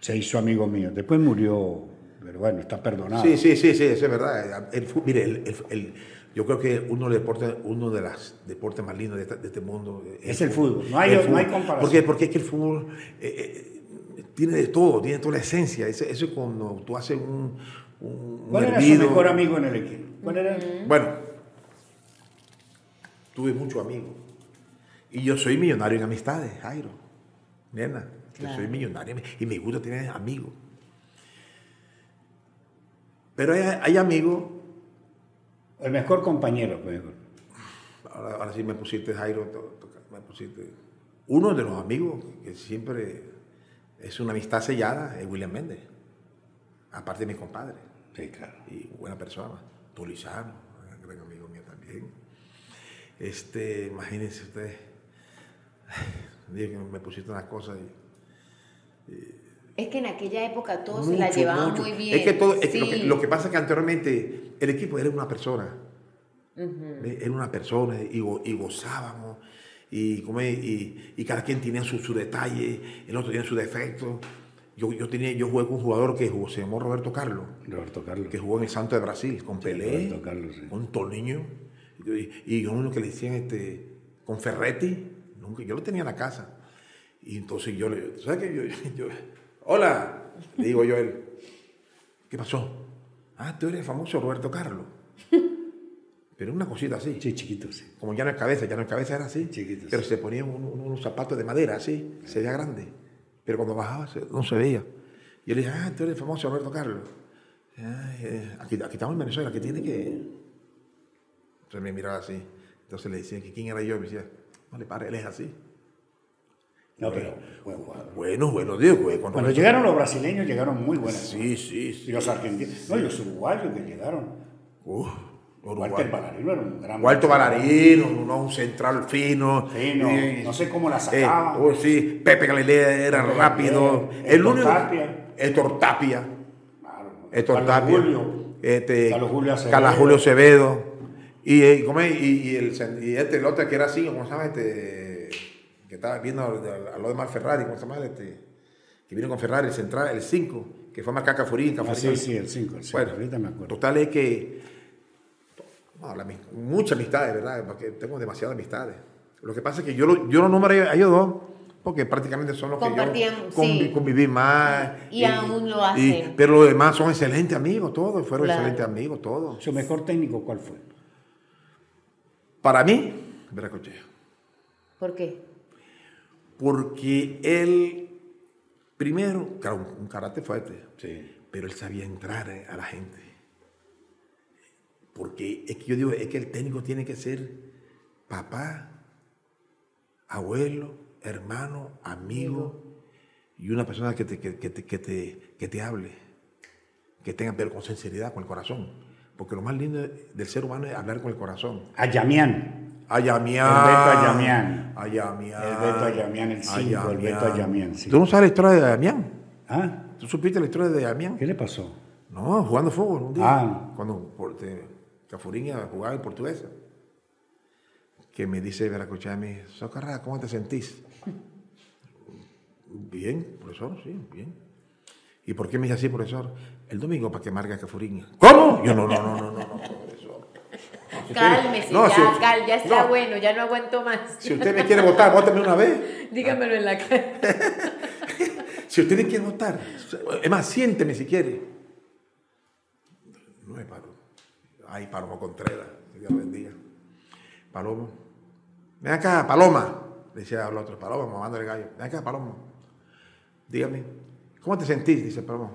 Se hizo amigo mío. Después murió, pero bueno, está perdonado. Sí, sí, sí, sí, eso es verdad. El, mire, el- el- yo creo que uno de los deportes, uno de los deportes más lindos de, este mundo Es el fútbol. No hay- no hay comparación. Porque, porque es que el fútbol eh, eh, tiene de todo, tiene toda la esencia. Eso, eso es cuando tú haces un, un, ¿Cuál era su mejor amigo en el equipo? ¿Cuál era? Bueno, tuve muchos amigos. Y yo soy millonario en amistades, Jairo. Nena, yo soy millonario y me gusta tener amigos. Pero hay, hay amigos, El mejor compañero, pues. ahora, ahora sí me pusiste, Jairo, to- to- me pusiste. Uno de los amigos que siempre es una amistad sellada es William Méndez. Aparte de mi compadre. Sí, claro. y buena persona. Tulizano, un gran amigo mío también. Este, imagínense ustedes, me pusiste unas cosas y Es que en aquella época todos se la llevaban mucho. muy bien. Es que todo, es que lo, que, Sí. lo que pasa es que anteriormente el equipo era una persona. ¿ve? Era una persona y, go- y gozábamos. Y, y, y cada quien tenía su, su detalle, el otro tenía su defecto. Yo, yo, tenía, yo jugué con un jugador que jugó, se llamó Roberto Carlos. Roberto Carlos. que jugó en el Santo de Brasil, con Pelé, Roberto Carlos, sí. con Toliño, y, y uno que le decían este, con Ferretti, nunca, yo lo tenía en la casa. Y entonces yo le, ¿sabes qué? Yo, yo- hola, le digo yo a él, ¿qué pasó? Ah, tú eres el famoso Roberto Carlos. Pero una cosita así, Sí, chiquito, sí. como ya no es cabeza, ya no es cabeza era así, Chiquitos. pero se ponían un- un- unos zapatos de madera así, se veía grande, pero cuando bajaba no se veía. Y yo le dije, ah, tú eres el famoso Roberto Carlos. Ay, eh, aquí, aquí estamos en Venezuela, aquí tiene que... Entonces me miraba así, entonces le decía que quién era yo, y me decía, no le pare, él es así. No, pero buen jugador. Bueno, bueno, digo, güey. con Cuando llegaron los brasileños, llegaron muy buenos. Sí, sí, Y sí. los argentinos. No, y los uruguayos que llegaron. Uf, Walter Uruguay. Ballarino era un gran. Walter Balarino, uno, un central fino. Fino, Y- no sé cómo la Eh, sacaba. oh, sí, Pepe Galilea era Pepe rápido. Galilea, El único. Tapia. Héctor Tapia. Claro. Héctor Tapia. Julio. Este, Carlos Julio Acevedo. Carlos Julio Acevedo. Y, eh, y, y el, y este, el otro que era así, ¿cómo se llama? Este, que estaba viendo al, al- lo de Mar Ferrari, ¿cómo se llama? Este, que vino con Ferrari, el central, el 5, que fue a marcar Cafurín. Ah, sí, sí, el 5. El cinco, Bueno, ahorita me acuerdo. total es que no, la ami- muchas amistades, ¿verdad? Porque tengo demasiadas amistades. Lo que pasa es que yo, lo- yo los número a ellos dos, porque prácticamente son los que yo sí. conviví más. Y aún lo hacen. pero los demás son excelentes amigos, todos, fueron Claro. excelentes amigos, todos. ¿Su mejor técnico cuál fue? Para mí, Veracochea. ¿Por qué? Porque él, primero, claro, un, un carácter fuerte. Sí. pero él sabía entrar eh, a la gente. Porque es que yo digo, es que el técnico tiene que ser papá, abuelo, hermano, amigo y una persona que te, que, que te, que te, que te hable, que tenga, pero con sinceridad, con el corazón. Porque lo más lindo del ser humano es hablar con el corazón. Ayamián. Ayamián. El Beto Ayamián. Ayamián. El Beto Ayamián, el cinco, el Beto Ayamián, sí. ¿Tú no sabes la historia de Ayamián? ¿Ah? ¿Tú supiste la historia de Ayamián? ¿Qué le pasó? No, jugando fútbol un día. Ah. Cuando por, te, Cafurín jugaba en portuguesa. Que me dice Veracochami, Socarra, ¿cómo te sentís? bien, profesor, sí, bien. ¿Y por qué me dice así, profesor? El domingo para que marque Cafurín. ¿Cómo? Yo no, no, no, no, no, no, profesor. Cálmese, no, ya, si- cal, ya está no, bueno, ya no aguanto más. Si usted me quiere votar, vóteme una vez. Dígamelo en la cara. Si usted me quiere votar, es más, siénteme si quiere. No es Palomo. Ay, Palomo Contreras, que Dios bendiga. Palomo. Ven acá, Paloma. Decía al otro, Paloma, mamando el gallo. Ven acá, Paloma. Dígame, ¿cómo te sentís? Dice Palomo.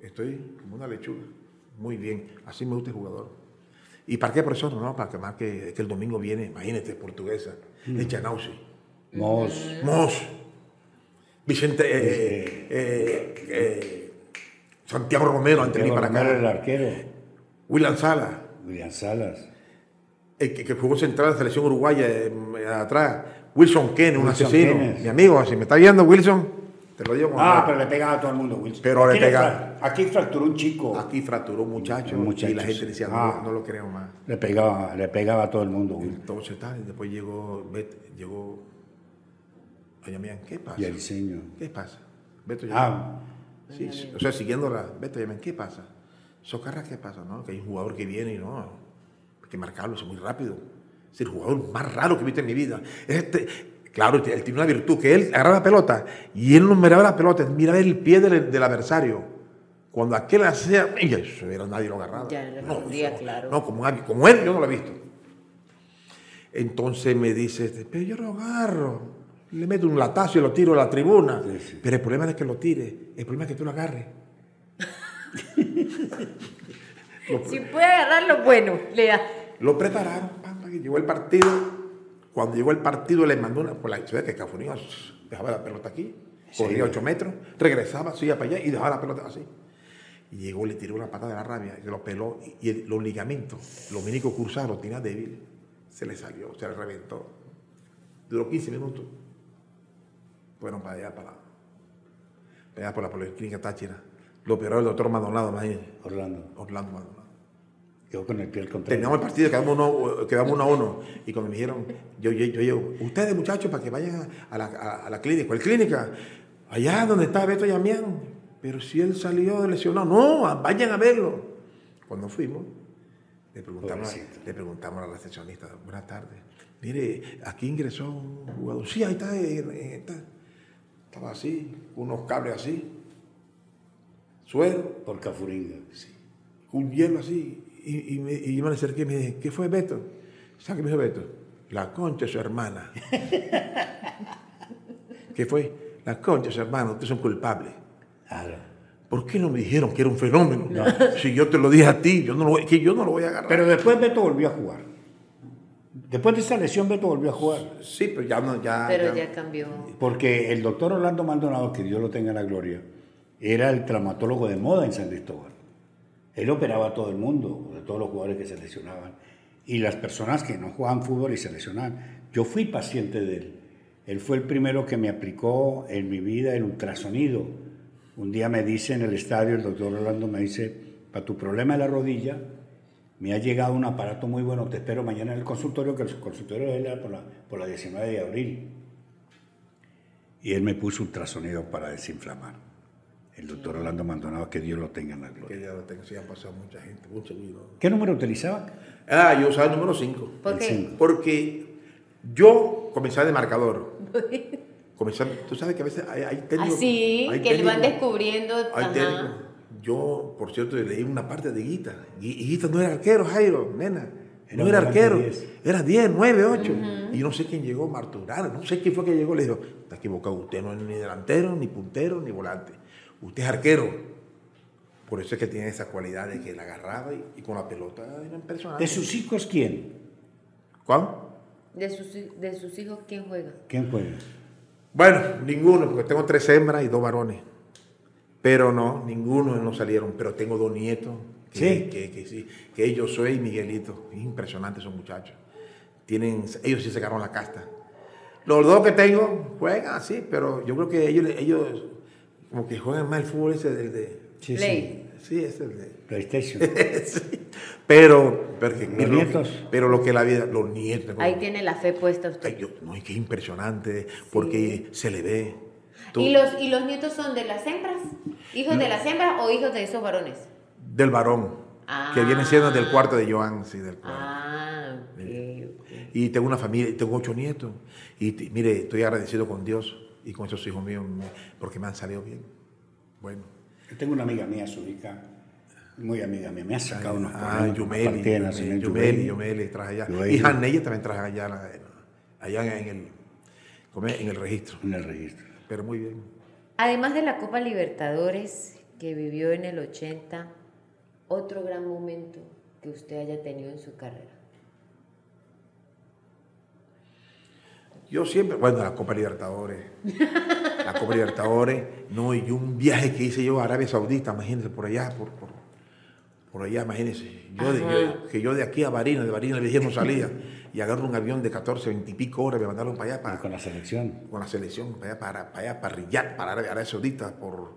Estoy como una lechuga. Muy bien, así me gusta el jugador. ¿Y para qué, profesor? No, para que marque que el domingo viene, imagínate, portuguesa, el Chanausi. Mos. Mos, Vicente, eh, eh, eh, Santiago Romero, antes de venir para el acá, arquero. William Sala, William Salas. el que, que jugó central de la selección uruguaya eh, atrás, Wilson Kennedy, un asesino. Mi amigo, si me está viendo Wilson, te lo digo con Ah, pero le pegaba a todo el mundo, Wilson. Pero le pegaba. Aquí fracturó un chico. Aquí fracturó un muchacho, muchacho, y la gente decía, Ah. no, no lo creo más. Le pegaba, le pegaba a todo el mundo, Wilson. Entonces tal, después llegó, Bet- llegó, oye, miren, ¿qué pasa? Y el diseño. ¿Qué pasa? Beto ya. Ah, Sí, o sea, siguiéndola, Beto, llamen, ¿qué pasa? Socarra, ¿qué pasa? ¿No? Que hay un jugador que viene y no, hay que marcarlo, es muy rápido. Es el jugador más raro que he visto en mi vida. Este, claro, él tiene una virtud, que él agarra la pelota y él no miraba la pelota, miraba el pie del, del adversario. Cuando aquel hacía, y eso era nadie lo agarraba. Ya no, respondía, eso- claro. no, como, un- como él yo no lo he visto. Entonces me dice, este, pero yo lo agarro. Le meto un latazo y lo tiro a la tribuna. Sí, sí. Pero el problema no es que lo tire, el problema es que tú lo agarres. Si puede agarrarlo, bueno, le da. Lo prepararon, y llegó el partido. Cuando llegó el partido le mandó una, por la ciudad que Cafonía dejaba la pelota aquí, corría 8 metros, regresaba, subía para allá y dejaba la pelota así. Y llegó, le tiró una patada de la rabia, y lo peló, y, el- los ligamentos, los meniscos cruzados, los tenía débil, se le salió, se le reventó. Duró 15 minutos. Fueron para allá, para, para allá por la Policlínica Táchira. Lo operó el doctor Maldonado. Orlando. Orlando Maldonado. Quedó con el pie al contrario. Terminamos el partido, quedamos uno, quedamos uno a uno. Y cuando me dijeron, yo, yo, yo llego, ustedes muchachos, para que vayan a la, a, a la clínica. ¿Cuál clínica? Allá donde está Beto Yamián. Pero si él salió lesionado, no, vayan a verlo. Cuando fuimos, le preguntamos, Pobrecito. le preguntamos a la recepcionista, buenas tardes. Mire, aquí ingresó un jugador. Sí, ahí está, eh, eh, está. Estaba así, unos cables así. Suero Por Cafuringa. un hielo así. Y, y, me, y yo me acerqué y me dije, ¿qué fue Beto? ¿Sabes qué me dijo Beto? La concha de su hermana. ¿Qué fue? La concha de su hermana, ustedes son culpables. Claro. ¿Por qué no me dijeron que era un fenómeno? Si yo te lo dije a ti, yo no lo voy, que yo no lo voy a agarrar. Pero después Beto volvió a jugar. Después de esa lesión Beto volvió a jugar. sí, pero ya no, ya. Pero ya cambió. Porque el doctor Orlando Maldonado, que Dios lo tenga en la gloria, era el traumatólogo de moda en San Cristóbal. Él operaba a todo el mundo, a todos los jugadores que se lesionaban. Y las personas que no jugaban fútbol y se lesionaban. Yo fui paciente de él. Él fue el primero que me aplicó en mi vida el ultrasonido. Un día me dice en el estadio, el doctor Orlando me dice, para tu problema de la rodilla, me ha llegado un aparato muy bueno, te espero mañana en el consultorio, que el consultorio era por la, por la 19 de abril. Y él me puso ultrasonido para desinflamar. El doctor Orlando Maldonado, que Dios lo tenga en la Que gloria. ya lo tengo, sí, han pasado mucha gente, mucho cuidado. ¿Qué número utilizaba? Ah, yo usaba el número 5. ¿Por qué? cinco. Porque yo comencé de marcador. Comencé, tú sabes que a veces hay, hay técnicos. Así, hay que le van descubriendo. Hay técnicos. Yo, por cierto, leí una parte de Guita. Guita no era arquero, Jairo, nena. No era arquero. 10. Era 10, 9, 8. Y no sé quién llegó, Marturano. No sé quién fue que llegó. Le dijo, está equivocado. Usted no es ni delantero, ni puntero, ni volante. Usted es arquero. Por eso es que tiene esa cualidad de que la agarraba y, y con la pelota era impresionante. ¿De sus hijos quién? ¿Cuál? De sus, de sus hijos, ¿quién juega? ¿Quién juega? Bueno, ninguno, porque tengo tres hembras y dos varones. Pero no, ninguno no salieron. Pero tengo dos nietos. Que, Sí. Que, que sí. Que ellos soy y Miguelito. Impresionantes esos muchachos. Tienen, ellos sí se sacaron la casta. Los dos que tengo juegan así, pero yo creo que ellos, ellos como que juegan más el fútbol ese del de. Sí, Play. Sí, es el de. PlayStation. sí. Pero, pero, que- Los pero lo que- nietos. pero lo que la vida, los nietos. Ahí tiene la fe puesta usted. Ay, yo- no, es que es impresionante, porque se le ve. ¿Y los, ¿Y los nietos son de las hembras? ¿Hijos de las hembras o hijos de esos varones? Del varón, que viene siendo del cuarto de Joan, sí, del cuarto. Ah. Y tengo una familia, tengo ocho nietos. Y mire, estoy agradecido con Dios y con esos hijos míos, me- porque me han salido bien. Bueno. Yo tengo una amiga mía, su hija, muy amiga mía, me ha sacado unos Ah, Yumeli, Yumeli, Yumeli, Yumeli, traje allá. Yumeli. Y Hanella también traje allá, allá en el, en el registro. en el registro. Pero muy bien. Además de la Copa Libertadores que vivió en el 80, otro gran momento que usted haya tenido en su carrera. Yo siempre, bueno, la Copa Libertadores. La Copa Libertadores, no, y un viaje que hice yo a Arabia Saudita, imagínense, por allá, por, por, por allá, imagínense. Yo, Ajá. yo- que yo de aquí a Barinas, de Barinas le dije no salía, y agarro un avión de 14, 20 y pico horas, me mandaron para allá, para, con la selección. con la selección, para allá, para, para, allá, para Riyadh, para Arabia Saudita, por,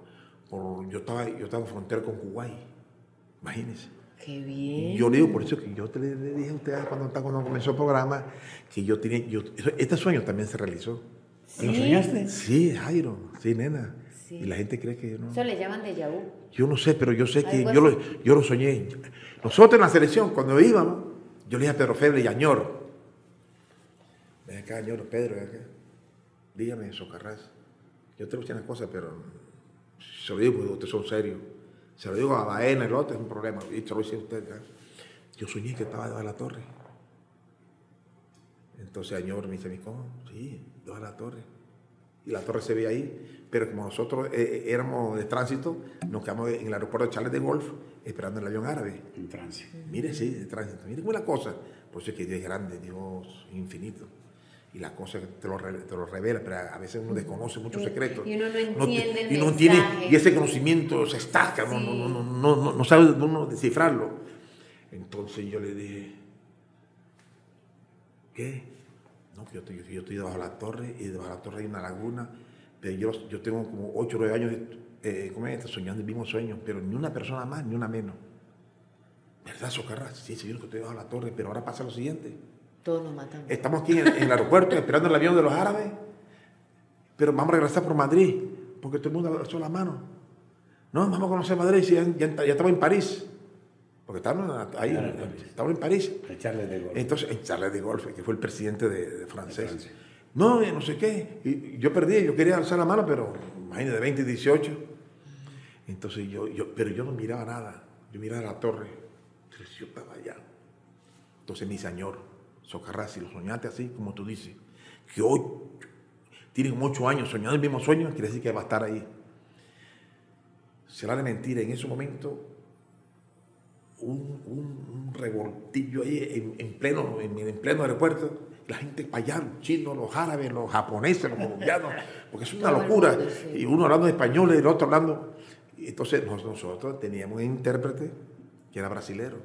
por, yo, estaba, yo estaba en frontera con Kuwait, imagínense. Qué bien. Yo le digo, por eso que yo te le, le dije a ustedes cuando, cuando comenzó el programa, que yo tenía, yo, este sueño también se realizó. ¿Lo soñaste? Sí, Jairo, sí, nena. Sí. Y la gente cree que yo no. Eso le llaman de vu. Yo no sé, pero yo sé que yo lo, yo lo soñé. Nosotros en la selección, cuando íbamos, yo le dije a Pedro Febre y a Ñor, ven acá, Ñor, Pedro, ven acá. Dígame, Socarrás. Yo te voy a decir una cosa, pero se lo digo porque ustedes son serios. Se lo digo a Baena, el otro es un problema. Y se lo dice a usted. ¿eh? Yo soñé que estaba debajo de la torre. Entonces Añor me dice, ¿mi cómo? Sí, debajo de la torre. Y la torre se ve ahí, pero como nosotros eh, eh, éramos de tránsito, nos quedamos en el aeropuerto de Charles de Golf esperando el avión árabe. En Francia. Mire, sí, de tránsito. Mire cómo es la cosa. Por eso es que Dios es grande, Dios infinito. Y la cosa te lo, te lo revela, pero a veces uno desconoce muchos secretos. y uno no entiende el y no tiene. Y ese conocimiento se estaca, no, Sí. no, no, no, no, no sabe uno descifrarlo. Entonces yo le dije, ¿qué? No, que yo estoy, que yo estoy debajo de la torre y debajo de la torre hay una laguna. Pero yo, yo tengo como 8 o 9 años eh, ¿cómo es? soñando el mismo sueño, pero ni una persona más ni una menos. ¿Verdad, Socarrás? Sí, señor, que estoy debajo de la torre, pero ahora pasa lo siguiente. Todos nos matan. Estamos aquí en, en el aeropuerto esperando el avión de los árabes, pero vamos a regresar por Madrid, porque todo el mundo alzó la mano. No, vamos a conocer Madrid, si ya, ya, ya estamos en París, porque estábamos ahí, Claro, París. estamos en París. Echarle de gol. Entonces, en Charles de Golfe, que fue el presidente de, de francés. Francia. No, no sé qué. Y yo perdí, yo quería alzar la mano, pero imagínate, de 20 y 18. Entonces yo, yo, pero yo no miraba nada. Yo miraba la torre. Entonces yo estaba allá. Entonces mi señor, Socarrás, si lo soñaste así, como tú dices, que hoy tienen ocho años soñando el mismo sueño, quiere decir que va a estar ahí. Será de mentira, en ese momento un, un- un revoltillo ahí en, en pleno, en, en pleno aeropuerto. La gente para allá, los chinos, los árabes, los japoneses, los colombianos, porque es una locura. Y uno hablando español y el otro hablando. Entonces nos- nosotros teníamos un intérprete que era brasilero.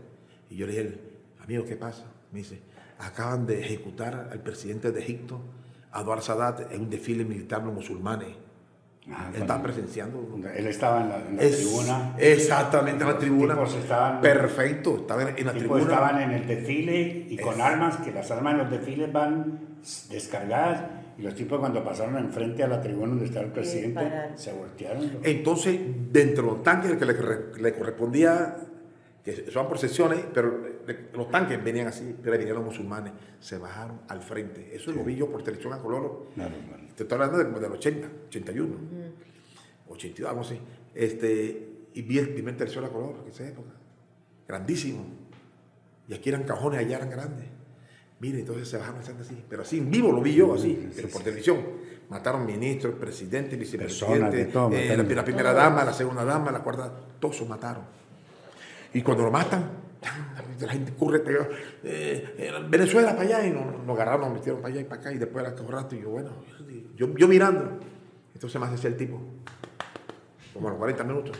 Y yo le dije, amigo, ¿qué pasa? Me dice, acaban de ejecutar al presidente de Egipto, Anwar Sadat, en un desfile militar de los musulmanes. Ah, Él cuando- estaba presenciando. Él estaba en la, en la Es- tribuna. Exactamente, en la Los tribuna. tipos estaban- Perfecto, estaban en la tribuna. estaban en el desfile y con Es- armas, que las armas en los desfiles van descargadas. Y los tipos cuando pasaron enfrente a la tribuna donde estaba el presidente, se voltearon. Entonces, dentro de los tanques que le, corre- le correspondía, que son por secciones, pero los tanques venían así, pero venían los musulmanes, se bajaron al frente. Eso lo vi yo por televisión a color. Claro, claro. Te estoy hablando de, como del 80, 81, 82, algo así. Este, y vi el primer tercio a color, en esa época. Grandísimo. Y aquí eran cajones, allá eran grandes. Mire, entonces se bajaron así. Pero así en vivo lo vi yo, así, pero por televisión. Mataron ministros, presidentes, Personas de vicepresidentes, todo, eh, la primera dama, la segunda dama, la cuarta, todos se mataron. Y cuando lo matan, la gente corre, eh, eh, Venezuela para allá, y nos, nos agarraron, nos metieron para allá y para acá, y después a un rato, y yo, bueno, yo, yo mirando. Entonces me hace el tipo, como a los 40 minutos,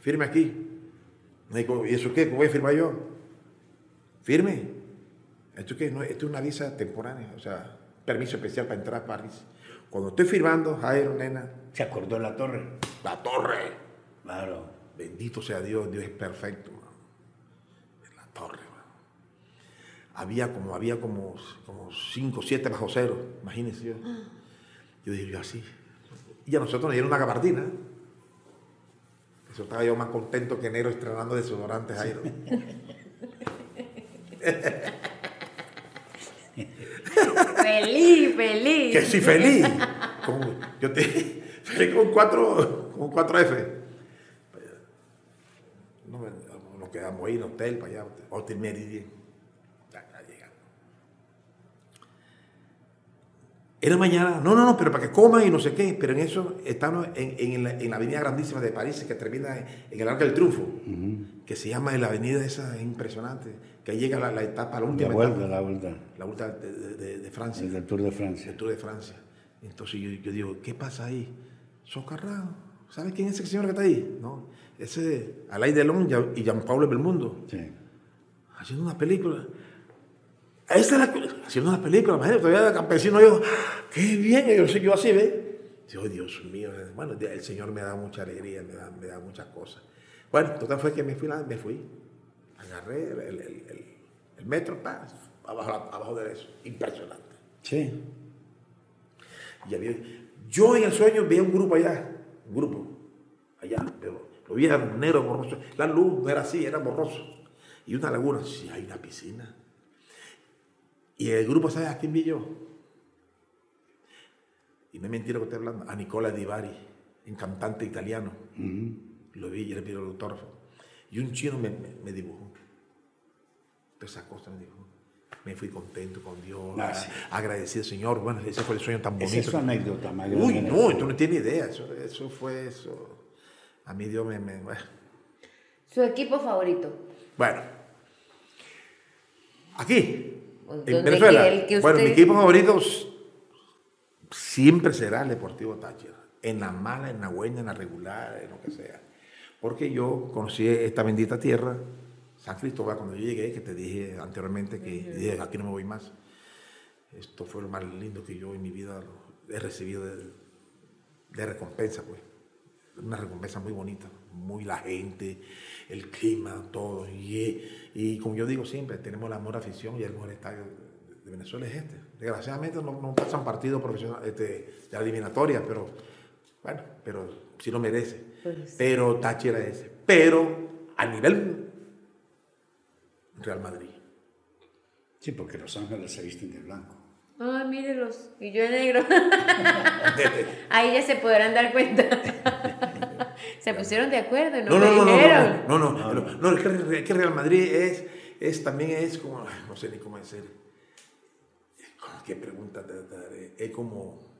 firme aquí. Me dijo, ¿y eso qué? ¿Cómo voy a firmar yo? Firme. ¿Esto qué? No, esto es una visa temporánea, o sea, permiso especial para entrar a París. Cuando estoy firmando, Jairo, nena, Se acordó la torre. la torre. Claro. Bendito sea Dios, Dios es perfecto. mano. En la torre. mano. Había como, había como, como cinco, siete bajo cero, imagínense yo. Yo dije, yo así. Y a nosotros nos dieron una gabardina. Eso estaba yo más contento que enero estrenando desodorantes, Jairo. Feliz, feliz. que sí, feliz. Con- yo te, feliz con cuatro, con cuatro F. No, me- nos quedamos ahí en el hotel, para allá, Hotel Meridian. Ya, ya llegamos. Era mañana, no, no, no, pero para que coman y no sé qué, pero en eso estamos en, en la, en la avenida grandísima de París, que termina en, en el Arco del Triunfo, que se llama la avenida esa, es impresionante, que ahí llega la, la etapa, la La última vuelta, etapa, la vuelta. la vuelta de, de- Francia El del Tour de Francia. el Tour de Francia. Entonces yo, yo digo, ¿qué pasa ahí? Socarrao. ¿Sabes quién es ese señor que está ahí? No, ese Alain Delon y Jean-Paul Belmundo. Sí. haciendo una película. Esta es la, haciendo una película, imagínate, todavía de campesino, yo, qué bien, yo, yo así, ¿ve? Digo, Dios mío, bueno, el Señor me da mucha alegría, me da, me da muchas cosas. Bueno, total fue que me fui, me fui, agarré el, el, el, el metro, pa, abajo, abajo de eso, impresionante. Sí. Y había, yo en el sueño veía un grupo allá, un grupo, allá, pero lo veía negro, borroso. La luz no era así, era borroso. Y una laguna, sí, hay una piscina. Y el grupo, ¿sabes a quién vi yo? Y no es mentira que estoy hablando, a Nicola Di Bari, un cantante italiano. Lo vi y le pidió el autógrafo. Y un chino me, me, me dibujó. Todas esas cosas me dibujó. Me fui contento con Dios, Ah, sí. agradecido, Señor. Bueno, ese fue el sueño tan bonito. Esa es su anécdota grande Uy, no, tú no tienes idea. Eso, eso fue eso. A mí Dios me. me- Su equipo favorito. Bueno. Aquí. En ¿dónde Venezuela. quiere el que Bueno, mi equipo favorito siempre será el Deportivo Táchira. En la mala, en la buena, en la regular, en lo que sea. Porque yo conocí esta bendita tierra, San Cristóbal, cuando yo llegué, que te dije anteriormente que dije, aquí no me voy más. Esto fue lo más lindo que yo en mi vida he recibido de, de recompensa, pues. Una recompensa muy bonita, muy la gente, el clima, todo. Y, y como yo digo siempre, tenemos el amor, afición y el mejor estadio de, Venezuela es este. Desgraciadamente no, no pasan partidos profesionales este, de la eliminatoria, pero bueno, pero sí lo merece. Pues. Pero Táchira es ese. Pero a nivel Real Madrid. Sí, porque los ángeles se visten de blanco. Ay, mírelos. Y yo de negro. Ahí ya se podrán dar cuenta. se pusieron de acuerdo, No, no, no, no, no, dijeron. no, no, no, no, no, es que, Real Madrid es, es también es como, no sé ni cómo decir, qué pregunta te daré, es como,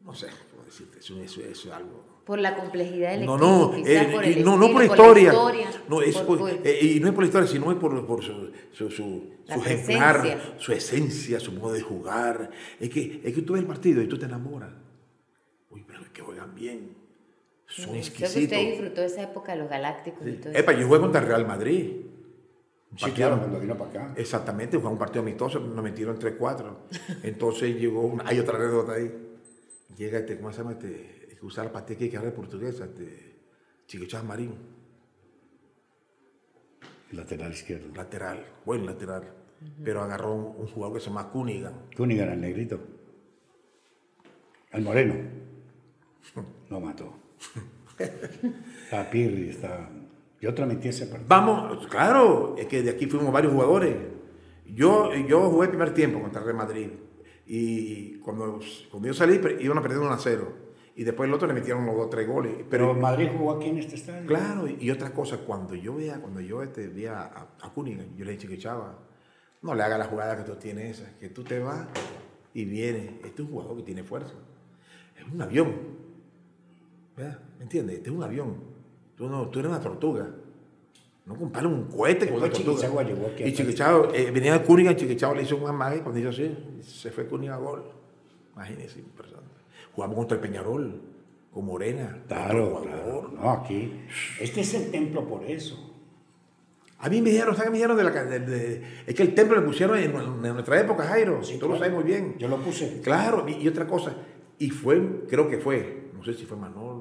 no sé cómo decirte, eso, eso, eso es algo. Por la complejidad del No, no, eh, por el no, no por historia, la historia, no, es por- eh, y no es por la historia, sino es por, por su, su, su, su ejemplar, su esencia, su modo de jugar. Es que, es que tú ves el partido y tú te enamoras. Uy, pero es que juegan bien. Son Creo que exquisitos. usted disfrutó esa época de los galácticos y todo eso. Epa, yo jugué contra el Real Madrid. Sí, claro, cuando vino para acá. Exactamente, fue un partido amistoso, nos metieron 3-4. Entonces llegó, una- hay otra anécdota ahí. Llega este, ¿cómo se llama? Este, el que usa la pastilla que habla portuguesa, este, Chiquichás Marín, Lateral izquierdo. lateral, buen lateral. Pero agarró un, un jugador que se llama Cunigan. Cunigan, el negrito. El moreno. Lo mató. Está Pirri, está. Yo transmití ese partido. Vamos, claro, es que de aquí fuimos varios jugadores. Yo, yo jugué el primer tiempo contra el Real Madrid. Y cuando, cuando yo salí, iban a perder 1 a 0. Y después el otro le metieron los dos tres goles. Pero Pero, Madrid jugó aquí en este estadio. claro, y, y otra cosa, cuando yo vea, cuando yo este, vi a, a, Cunigan, yo le dije que chava, no le haga la jugada que tú tienes esa, que tú te vas y vienes. Este es un jugador que tiene fuerza. Es un avión. ¿Verdad? ¿Me entiendes? Este es un avión. Tú, no, tú eres una tortuga. No compara un cohete con una tortuga. Y Chiquichao, eh, venía de Cunigan, Chiquichao le hizo un amague cuando hizo así, se fue Cunigan a gol. Imagínense, impresionante. Jugamos contra el Peñarol, con Morena. Claro, claro. No, aquí. Este es el templo por eso. A mí me dijeron, ¿sabes me dijeron? De la, de- de- es que el templo le pusieron en, en nuestra época, Jairo. Sí, Tú lo sabes muy bien. Yo lo puse. Claro, y, y otra cosa, y fue, creo que fue, no sé si fue Manolo,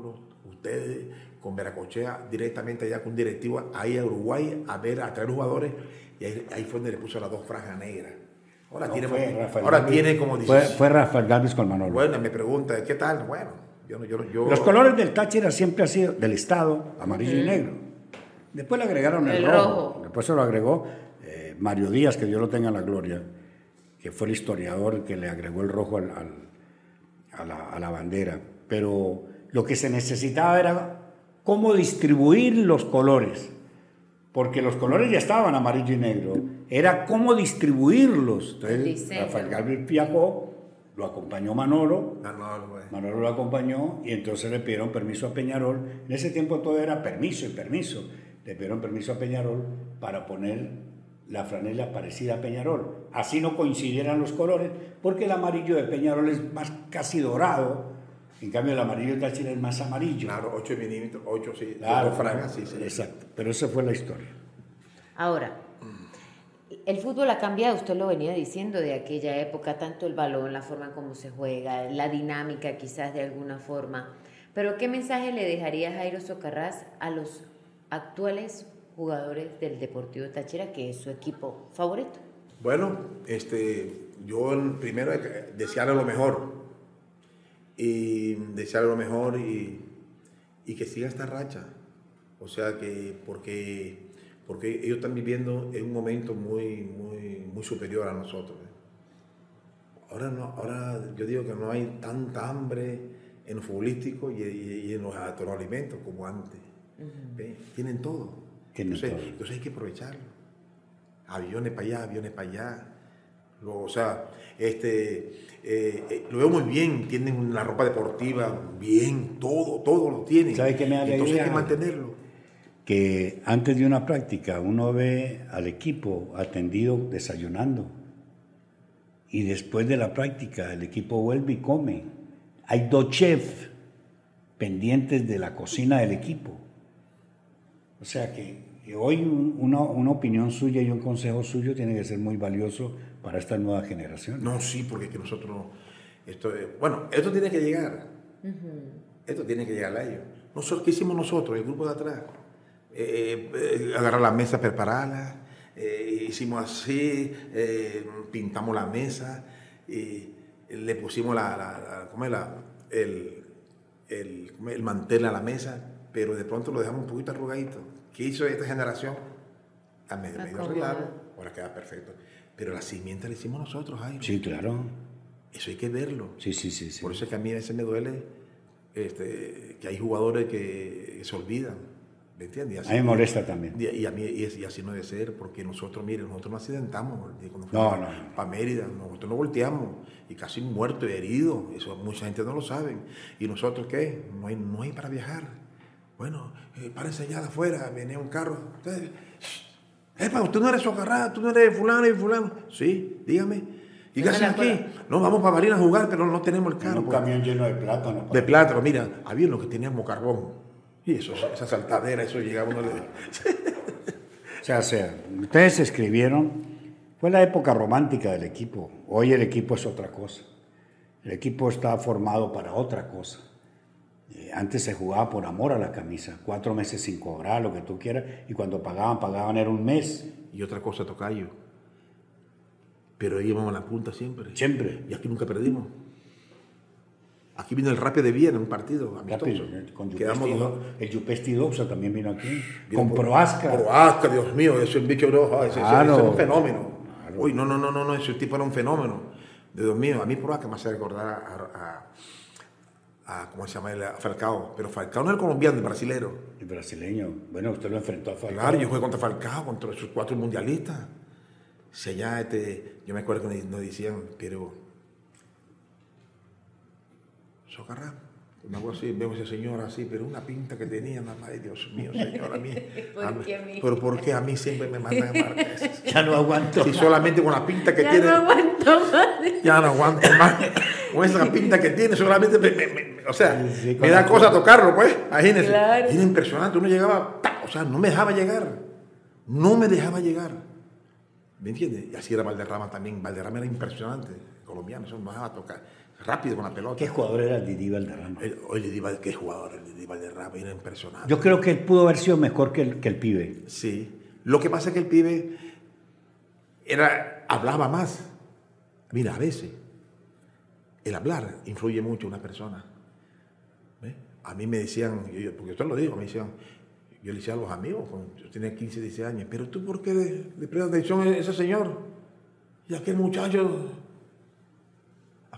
ustedes, con Veracochea, directamente allá con un directivo, ahí a Uruguay, a ver, a traer jugadores, y ahí, ahí fue donde le puso las dos franjas negras. Ahora, No, tiene, ahora tiene como Fue, 16. fue Rafael Galvis con Manolo. Bueno, me pregunta, ¿qué tal? Bueno, yo no, yo, Los colores del Táchira siempre han sido del Estado, amarillo y negro. Después le agregaron el, El rojo. rojo. Después se lo agregó eh, Mario Díaz, que Dios lo tenga en la gloria, que fue el historiador que le agregó el rojo al- al- a, la, a la bandera. Pero lo que se necesitaba era cómo distribuir los colores. Porque los colores ya estaban amarillo y negro. Era cómo distribuirlos. Entonces. Rafael Galvis viajó, lo acompañó Manolo, No, no, no, güey. Manolo lo acompañó y entonces le pidieron permiso a Peñarol. En ese tiempo todo era permiso y permiso. Le pidieron permiso a Peñarol para poner la franela parecida a Peñarol. Así no coincidieran los colores, porque el amarillo de Peñarol es más casi dorado, en cambio el amarillo de Táchira es más amarillo. Claro, 8 milímetros, 8, sí, Claro, franjas, sí, sí. Exacto, pero esa fue la historia. Ahora, el fútbol ha cambiado, usted lo venía diciendo de aquella época, tanto el balón, la forma en cómo se juega, la dinámica quizás de alguna forma. Pero ¿qué mensaje le dejaría Jairo Socarrás a los actuales jugadores del Deportivo Táchira, que es su equipo favorito? Bueno, este, yo primero desearle lo mejor y desearle lo mejor y, y que siga esta racha. O sea que, porque porque ellos están viviendo en un momento muy, muy, muy superior a nosotros. ¿eh? Ahora, no, ahora yo digo que no hay tanta hambre en lo futbolístico y, en los alimentos como antes. Tienen todo. entonces, hay que aprovecharlo. Aviones para allá, aviones para allá. O sea, este, eh, eh, lo veo muy bien, tienen la ropa deportiva bien, todo, todo lo tienen. ¿Sabes qué me Entonces hay que mantenerlo que antes de una práctica uno ve al equipo atendido desayunando y después de la práctica el equipo vuelve y come. Hay dos chefs pendientes de la cocina del equipo. O sea que, hoy una, opinión suya y un consejo suyo tiene que ser muy valioso para esta nueva generación. No, sí, porque que nosotros, esto, bueno, esto tiene que llegar. Esto tiene que llegar a ellos. Nosotros, ¿Qué hicimos nosotros, el grupo de atrás? Eh, eh, agarrar la mesa, prepararla, eh, hicimos así, pintamos la mesa, y le pusimos la, el, el, mantel a la mesa, pero de pronto lo dejamos un poquito arrugadito. ¿Qué hizo esta generación? A medio, medio arreglado, ahora queda perfecto. Pero la simiente la hicimos nosotros, Jairo. Sí, claro. Eso hay que verlo. Sí, sí, sí. Por eso es que a mí a veces me duele este, que hay jugadores que se olvidan ¿Me entiendes? a mí me molesta también. Y, a mí, y, así no debe ser, porque nosotros, miren, nosotros nos accidentamos. no, no. Para Mérida, nosotros nos volteamos y casi muertos y heridos. Eso mucha gente no lo sabe. ¿Y nosotros qué? No hay, no hay para viajar. Bueno, eh, para enseñar afuera, venía un carro. Ustedes, Epa, usted no eres socarrada, tú no eres fulano y fulano. Sí, dígame. ¿Y qué hacen aquí? No, vamos para Marina a jugar, pero no tenemos el carro. Un camión lleno de plátano. De plátano, mira, había lo que teníamos carbón. Y eso, esa saltadera, eso llegaba uno de... o sea, o sea, ustedes escribieron, fue la época romántica del equipo. Hoy el equipo es otra cosa. El equipo está formado para otra cosa. Eh, antes se jugaba por amor a la camisa, cuatro meses sin cobrar, lo que tú quieras, y cuando pagaban, pagaban era un mes. Y otra cosa, Tocayo. Pero íbamos a la punta siempre. Siempre. Y aquí nunca perdimos. Aquí vino el Rapid de Viena, un partido amistoso. con Quedamos el Yupesti Doxa también vino aquí. con Proasca. Proasca, Dios mío, ese bicho rojo, ese, ese, es un fenómeno. Uy, no, no, no, no, ese tipo era un fenómeno. Dios mío, a mí Proasca me hace recordar a, a, ¿cómo se llama? A Falcao. Pero Falcao no es el colombiano, el brasilero. El brasileño. Bueno, usted lo enfrentó a Falcao. Claro, yo jugué contra Falcao, contra sus cuatro mundialistas. Si allá, este, yo me acuerdo que nos decían, pero Socarrá. Me hago así, veo a ese señor así, pero una pinta que tenía, mamá de Dios mío, señor, a mí. Pero ¿por qué a mí siempre me mandan a martes? ya no aguanto. Si solamente con la pinta que ya tiene. Ya no aguanto más. Ya no aguanto más. Con esa pinta que tiene, solamente me, o sea, me da cosa tocarlo, pues. Imagínense. Claro. Era impresionante, uno llegaba, o sea, no me dejaba llegar. No me dejaba llegar. ¿Me entiendes? Y así era Valderrama también. Valderrama era impresionante, colombiano, eso no me dejaba tocar rápido con la pelota. ¿Qué jugador era el Didi Valderrama? oye, Didi, qué jugador el Didi Valderrama, era impresionante. Yo creo que él pudo haber sido mejor que el, que el pibe. Sí. Lo que pasa es que el pibe era, hablaba más. Mira, a veces el hablar influye mucho en una persona. A mí me decían, porque usted lo digo, me decían, yo le decía a los amigos, yo tenía 15, 16 años, pero tú por qué le, le prestas atención a ese señor? Y aquel muchacho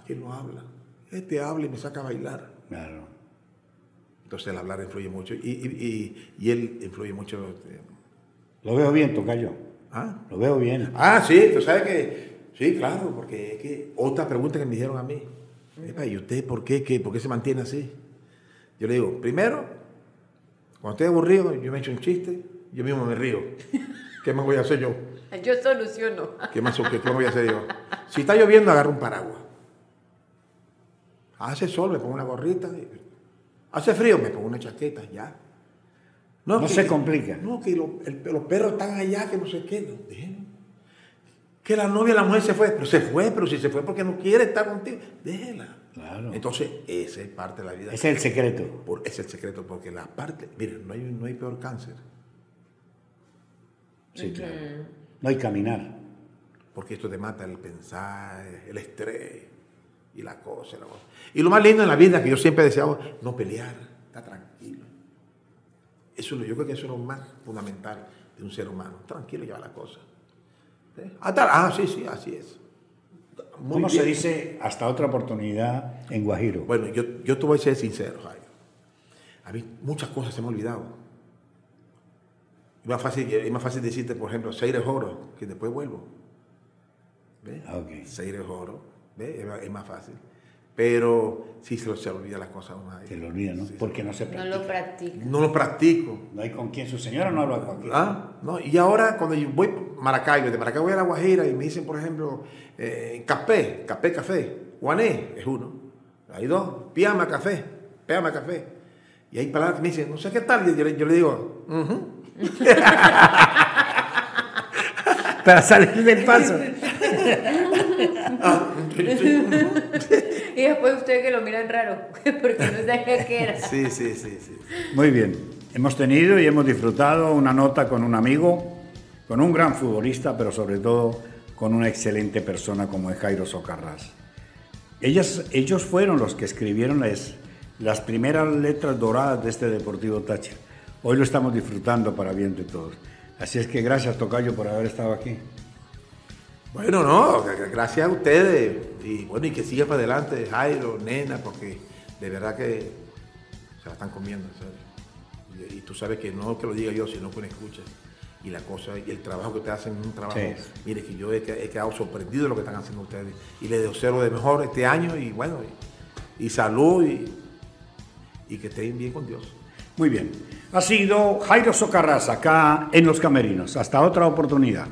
¿Quién no habla. Este habla y me saca a bailar. Claro. Entonces el hablar influye mucho y, él influye mucho. Este, Lo veo bien, Tocayo. ¿Ah? Lo veo bien. Ah, sí, tú sabes que. Sí, claro, porque es que otra pregunta que me dijeron a mí. ¿Y usted por qué, qué, por qué se mantiene así? Yo le digo, primero, cuando estoy aburrido, yo me echo un chiste, yo mismo me río. ¿Qué más voy a hacer yo? Yo soluciono. ¿Qué más qué, qué voy a hacer yo? Si está lloviendo, agarro un paraguas. Hace sol, me pongo una gorrita. Hace frío, me pongo una chaqueta, ya. No, que- se complica. No, que lo- el- los perros están allá, que no sé qué. No, déjenlo. Que la novia, la mujer se fue, pero se fue, pero si se fue porque no quiere estar contigo, déjela. Claro. Entonces, esa es parte de la vida. Ese es el secreto. Por- ese es el secreto, porque la parte, miren, no hay, no hay peor cáncer, Sí, claro. No hay caminar. porque esto te mata el pensar, el estrés y la cosa. la cosa. Y lo más lindo en la vida que yo siempre he deseado, no pelear, estar tranquilo. Eso, yo creo que eso es lo más fundamental de un ser humano, tranquilo lleva la cosa. ¿Sí? Ah, tal, ah, sí, sí, así es. Muy ¿Cómo bien. se dice hasta otra oportunidad en Guajiro? Bueno, yo, yo te voy a ser sincero, Jairo. A mí muchas cosas se me han olvidado. Es más fácil, es más fácil decirte, por ejemplo, Seire Joro, que después vuelvo. ¿Ves? Ah, ok. Seire Joro, ¿ves? Es, más- es más fácil. Pero sí se, lo- se olvida las cosas a uno. Jairo. Se lo olvida, ¿no? Sí. Porque no se No practica. lo practica. No lo practico. No hay con quién. Su señora no habla con quién. ¿Ah? No, y ahora cuando yo voy a Maracaibo, de Maracaibo voy a La Guajira y me dicen, por ejemplo, eh, café, café, café, guané, es uno. Hay dos, piama, café, piama, café. Y hay palabras que me dicen, no sé qué tal, y yo, le- yo le digo. Para salir del paso. Ah, sí, sí, Y después usted que lo miran raro, porque no sabía qué era. sí, sí, sí, sí. Muy bien. Hemos tenido y hemos disfrutado una nota con un amigo, con un gran futbolista, pero sobre todo con una excelente persona como es Jairo Socarrás. Ellas, ellos fueron los que escribieron las, las primeras letras doradas de este Deportivo Táchira. Hoy lo estamos disfrutando para bien de todos. Así es que gracias, Tocayo, por haber estado aquí. Bueno, no, gracias a ustedes. Y bueno, y que siga para adelante, Jairo, Nena, porque de verdad que se la están comiendo, en serio. Y, y tú sabes que no que lo diga yo, sino que uno escucha. Y la cosa, y el trabajo que ustedes hacen es un trabajo. Sí. Mire, que yo he, que- he quedado sorprendido de lo que están haciendo ustedes. Y les deseo lo de mejor este año y bueno, y, y salud y, y que estén bien con Dios. Muy bien. Ha sido Jairo Socarrás acá en Los Camerinos. Hasta otra oportunidad.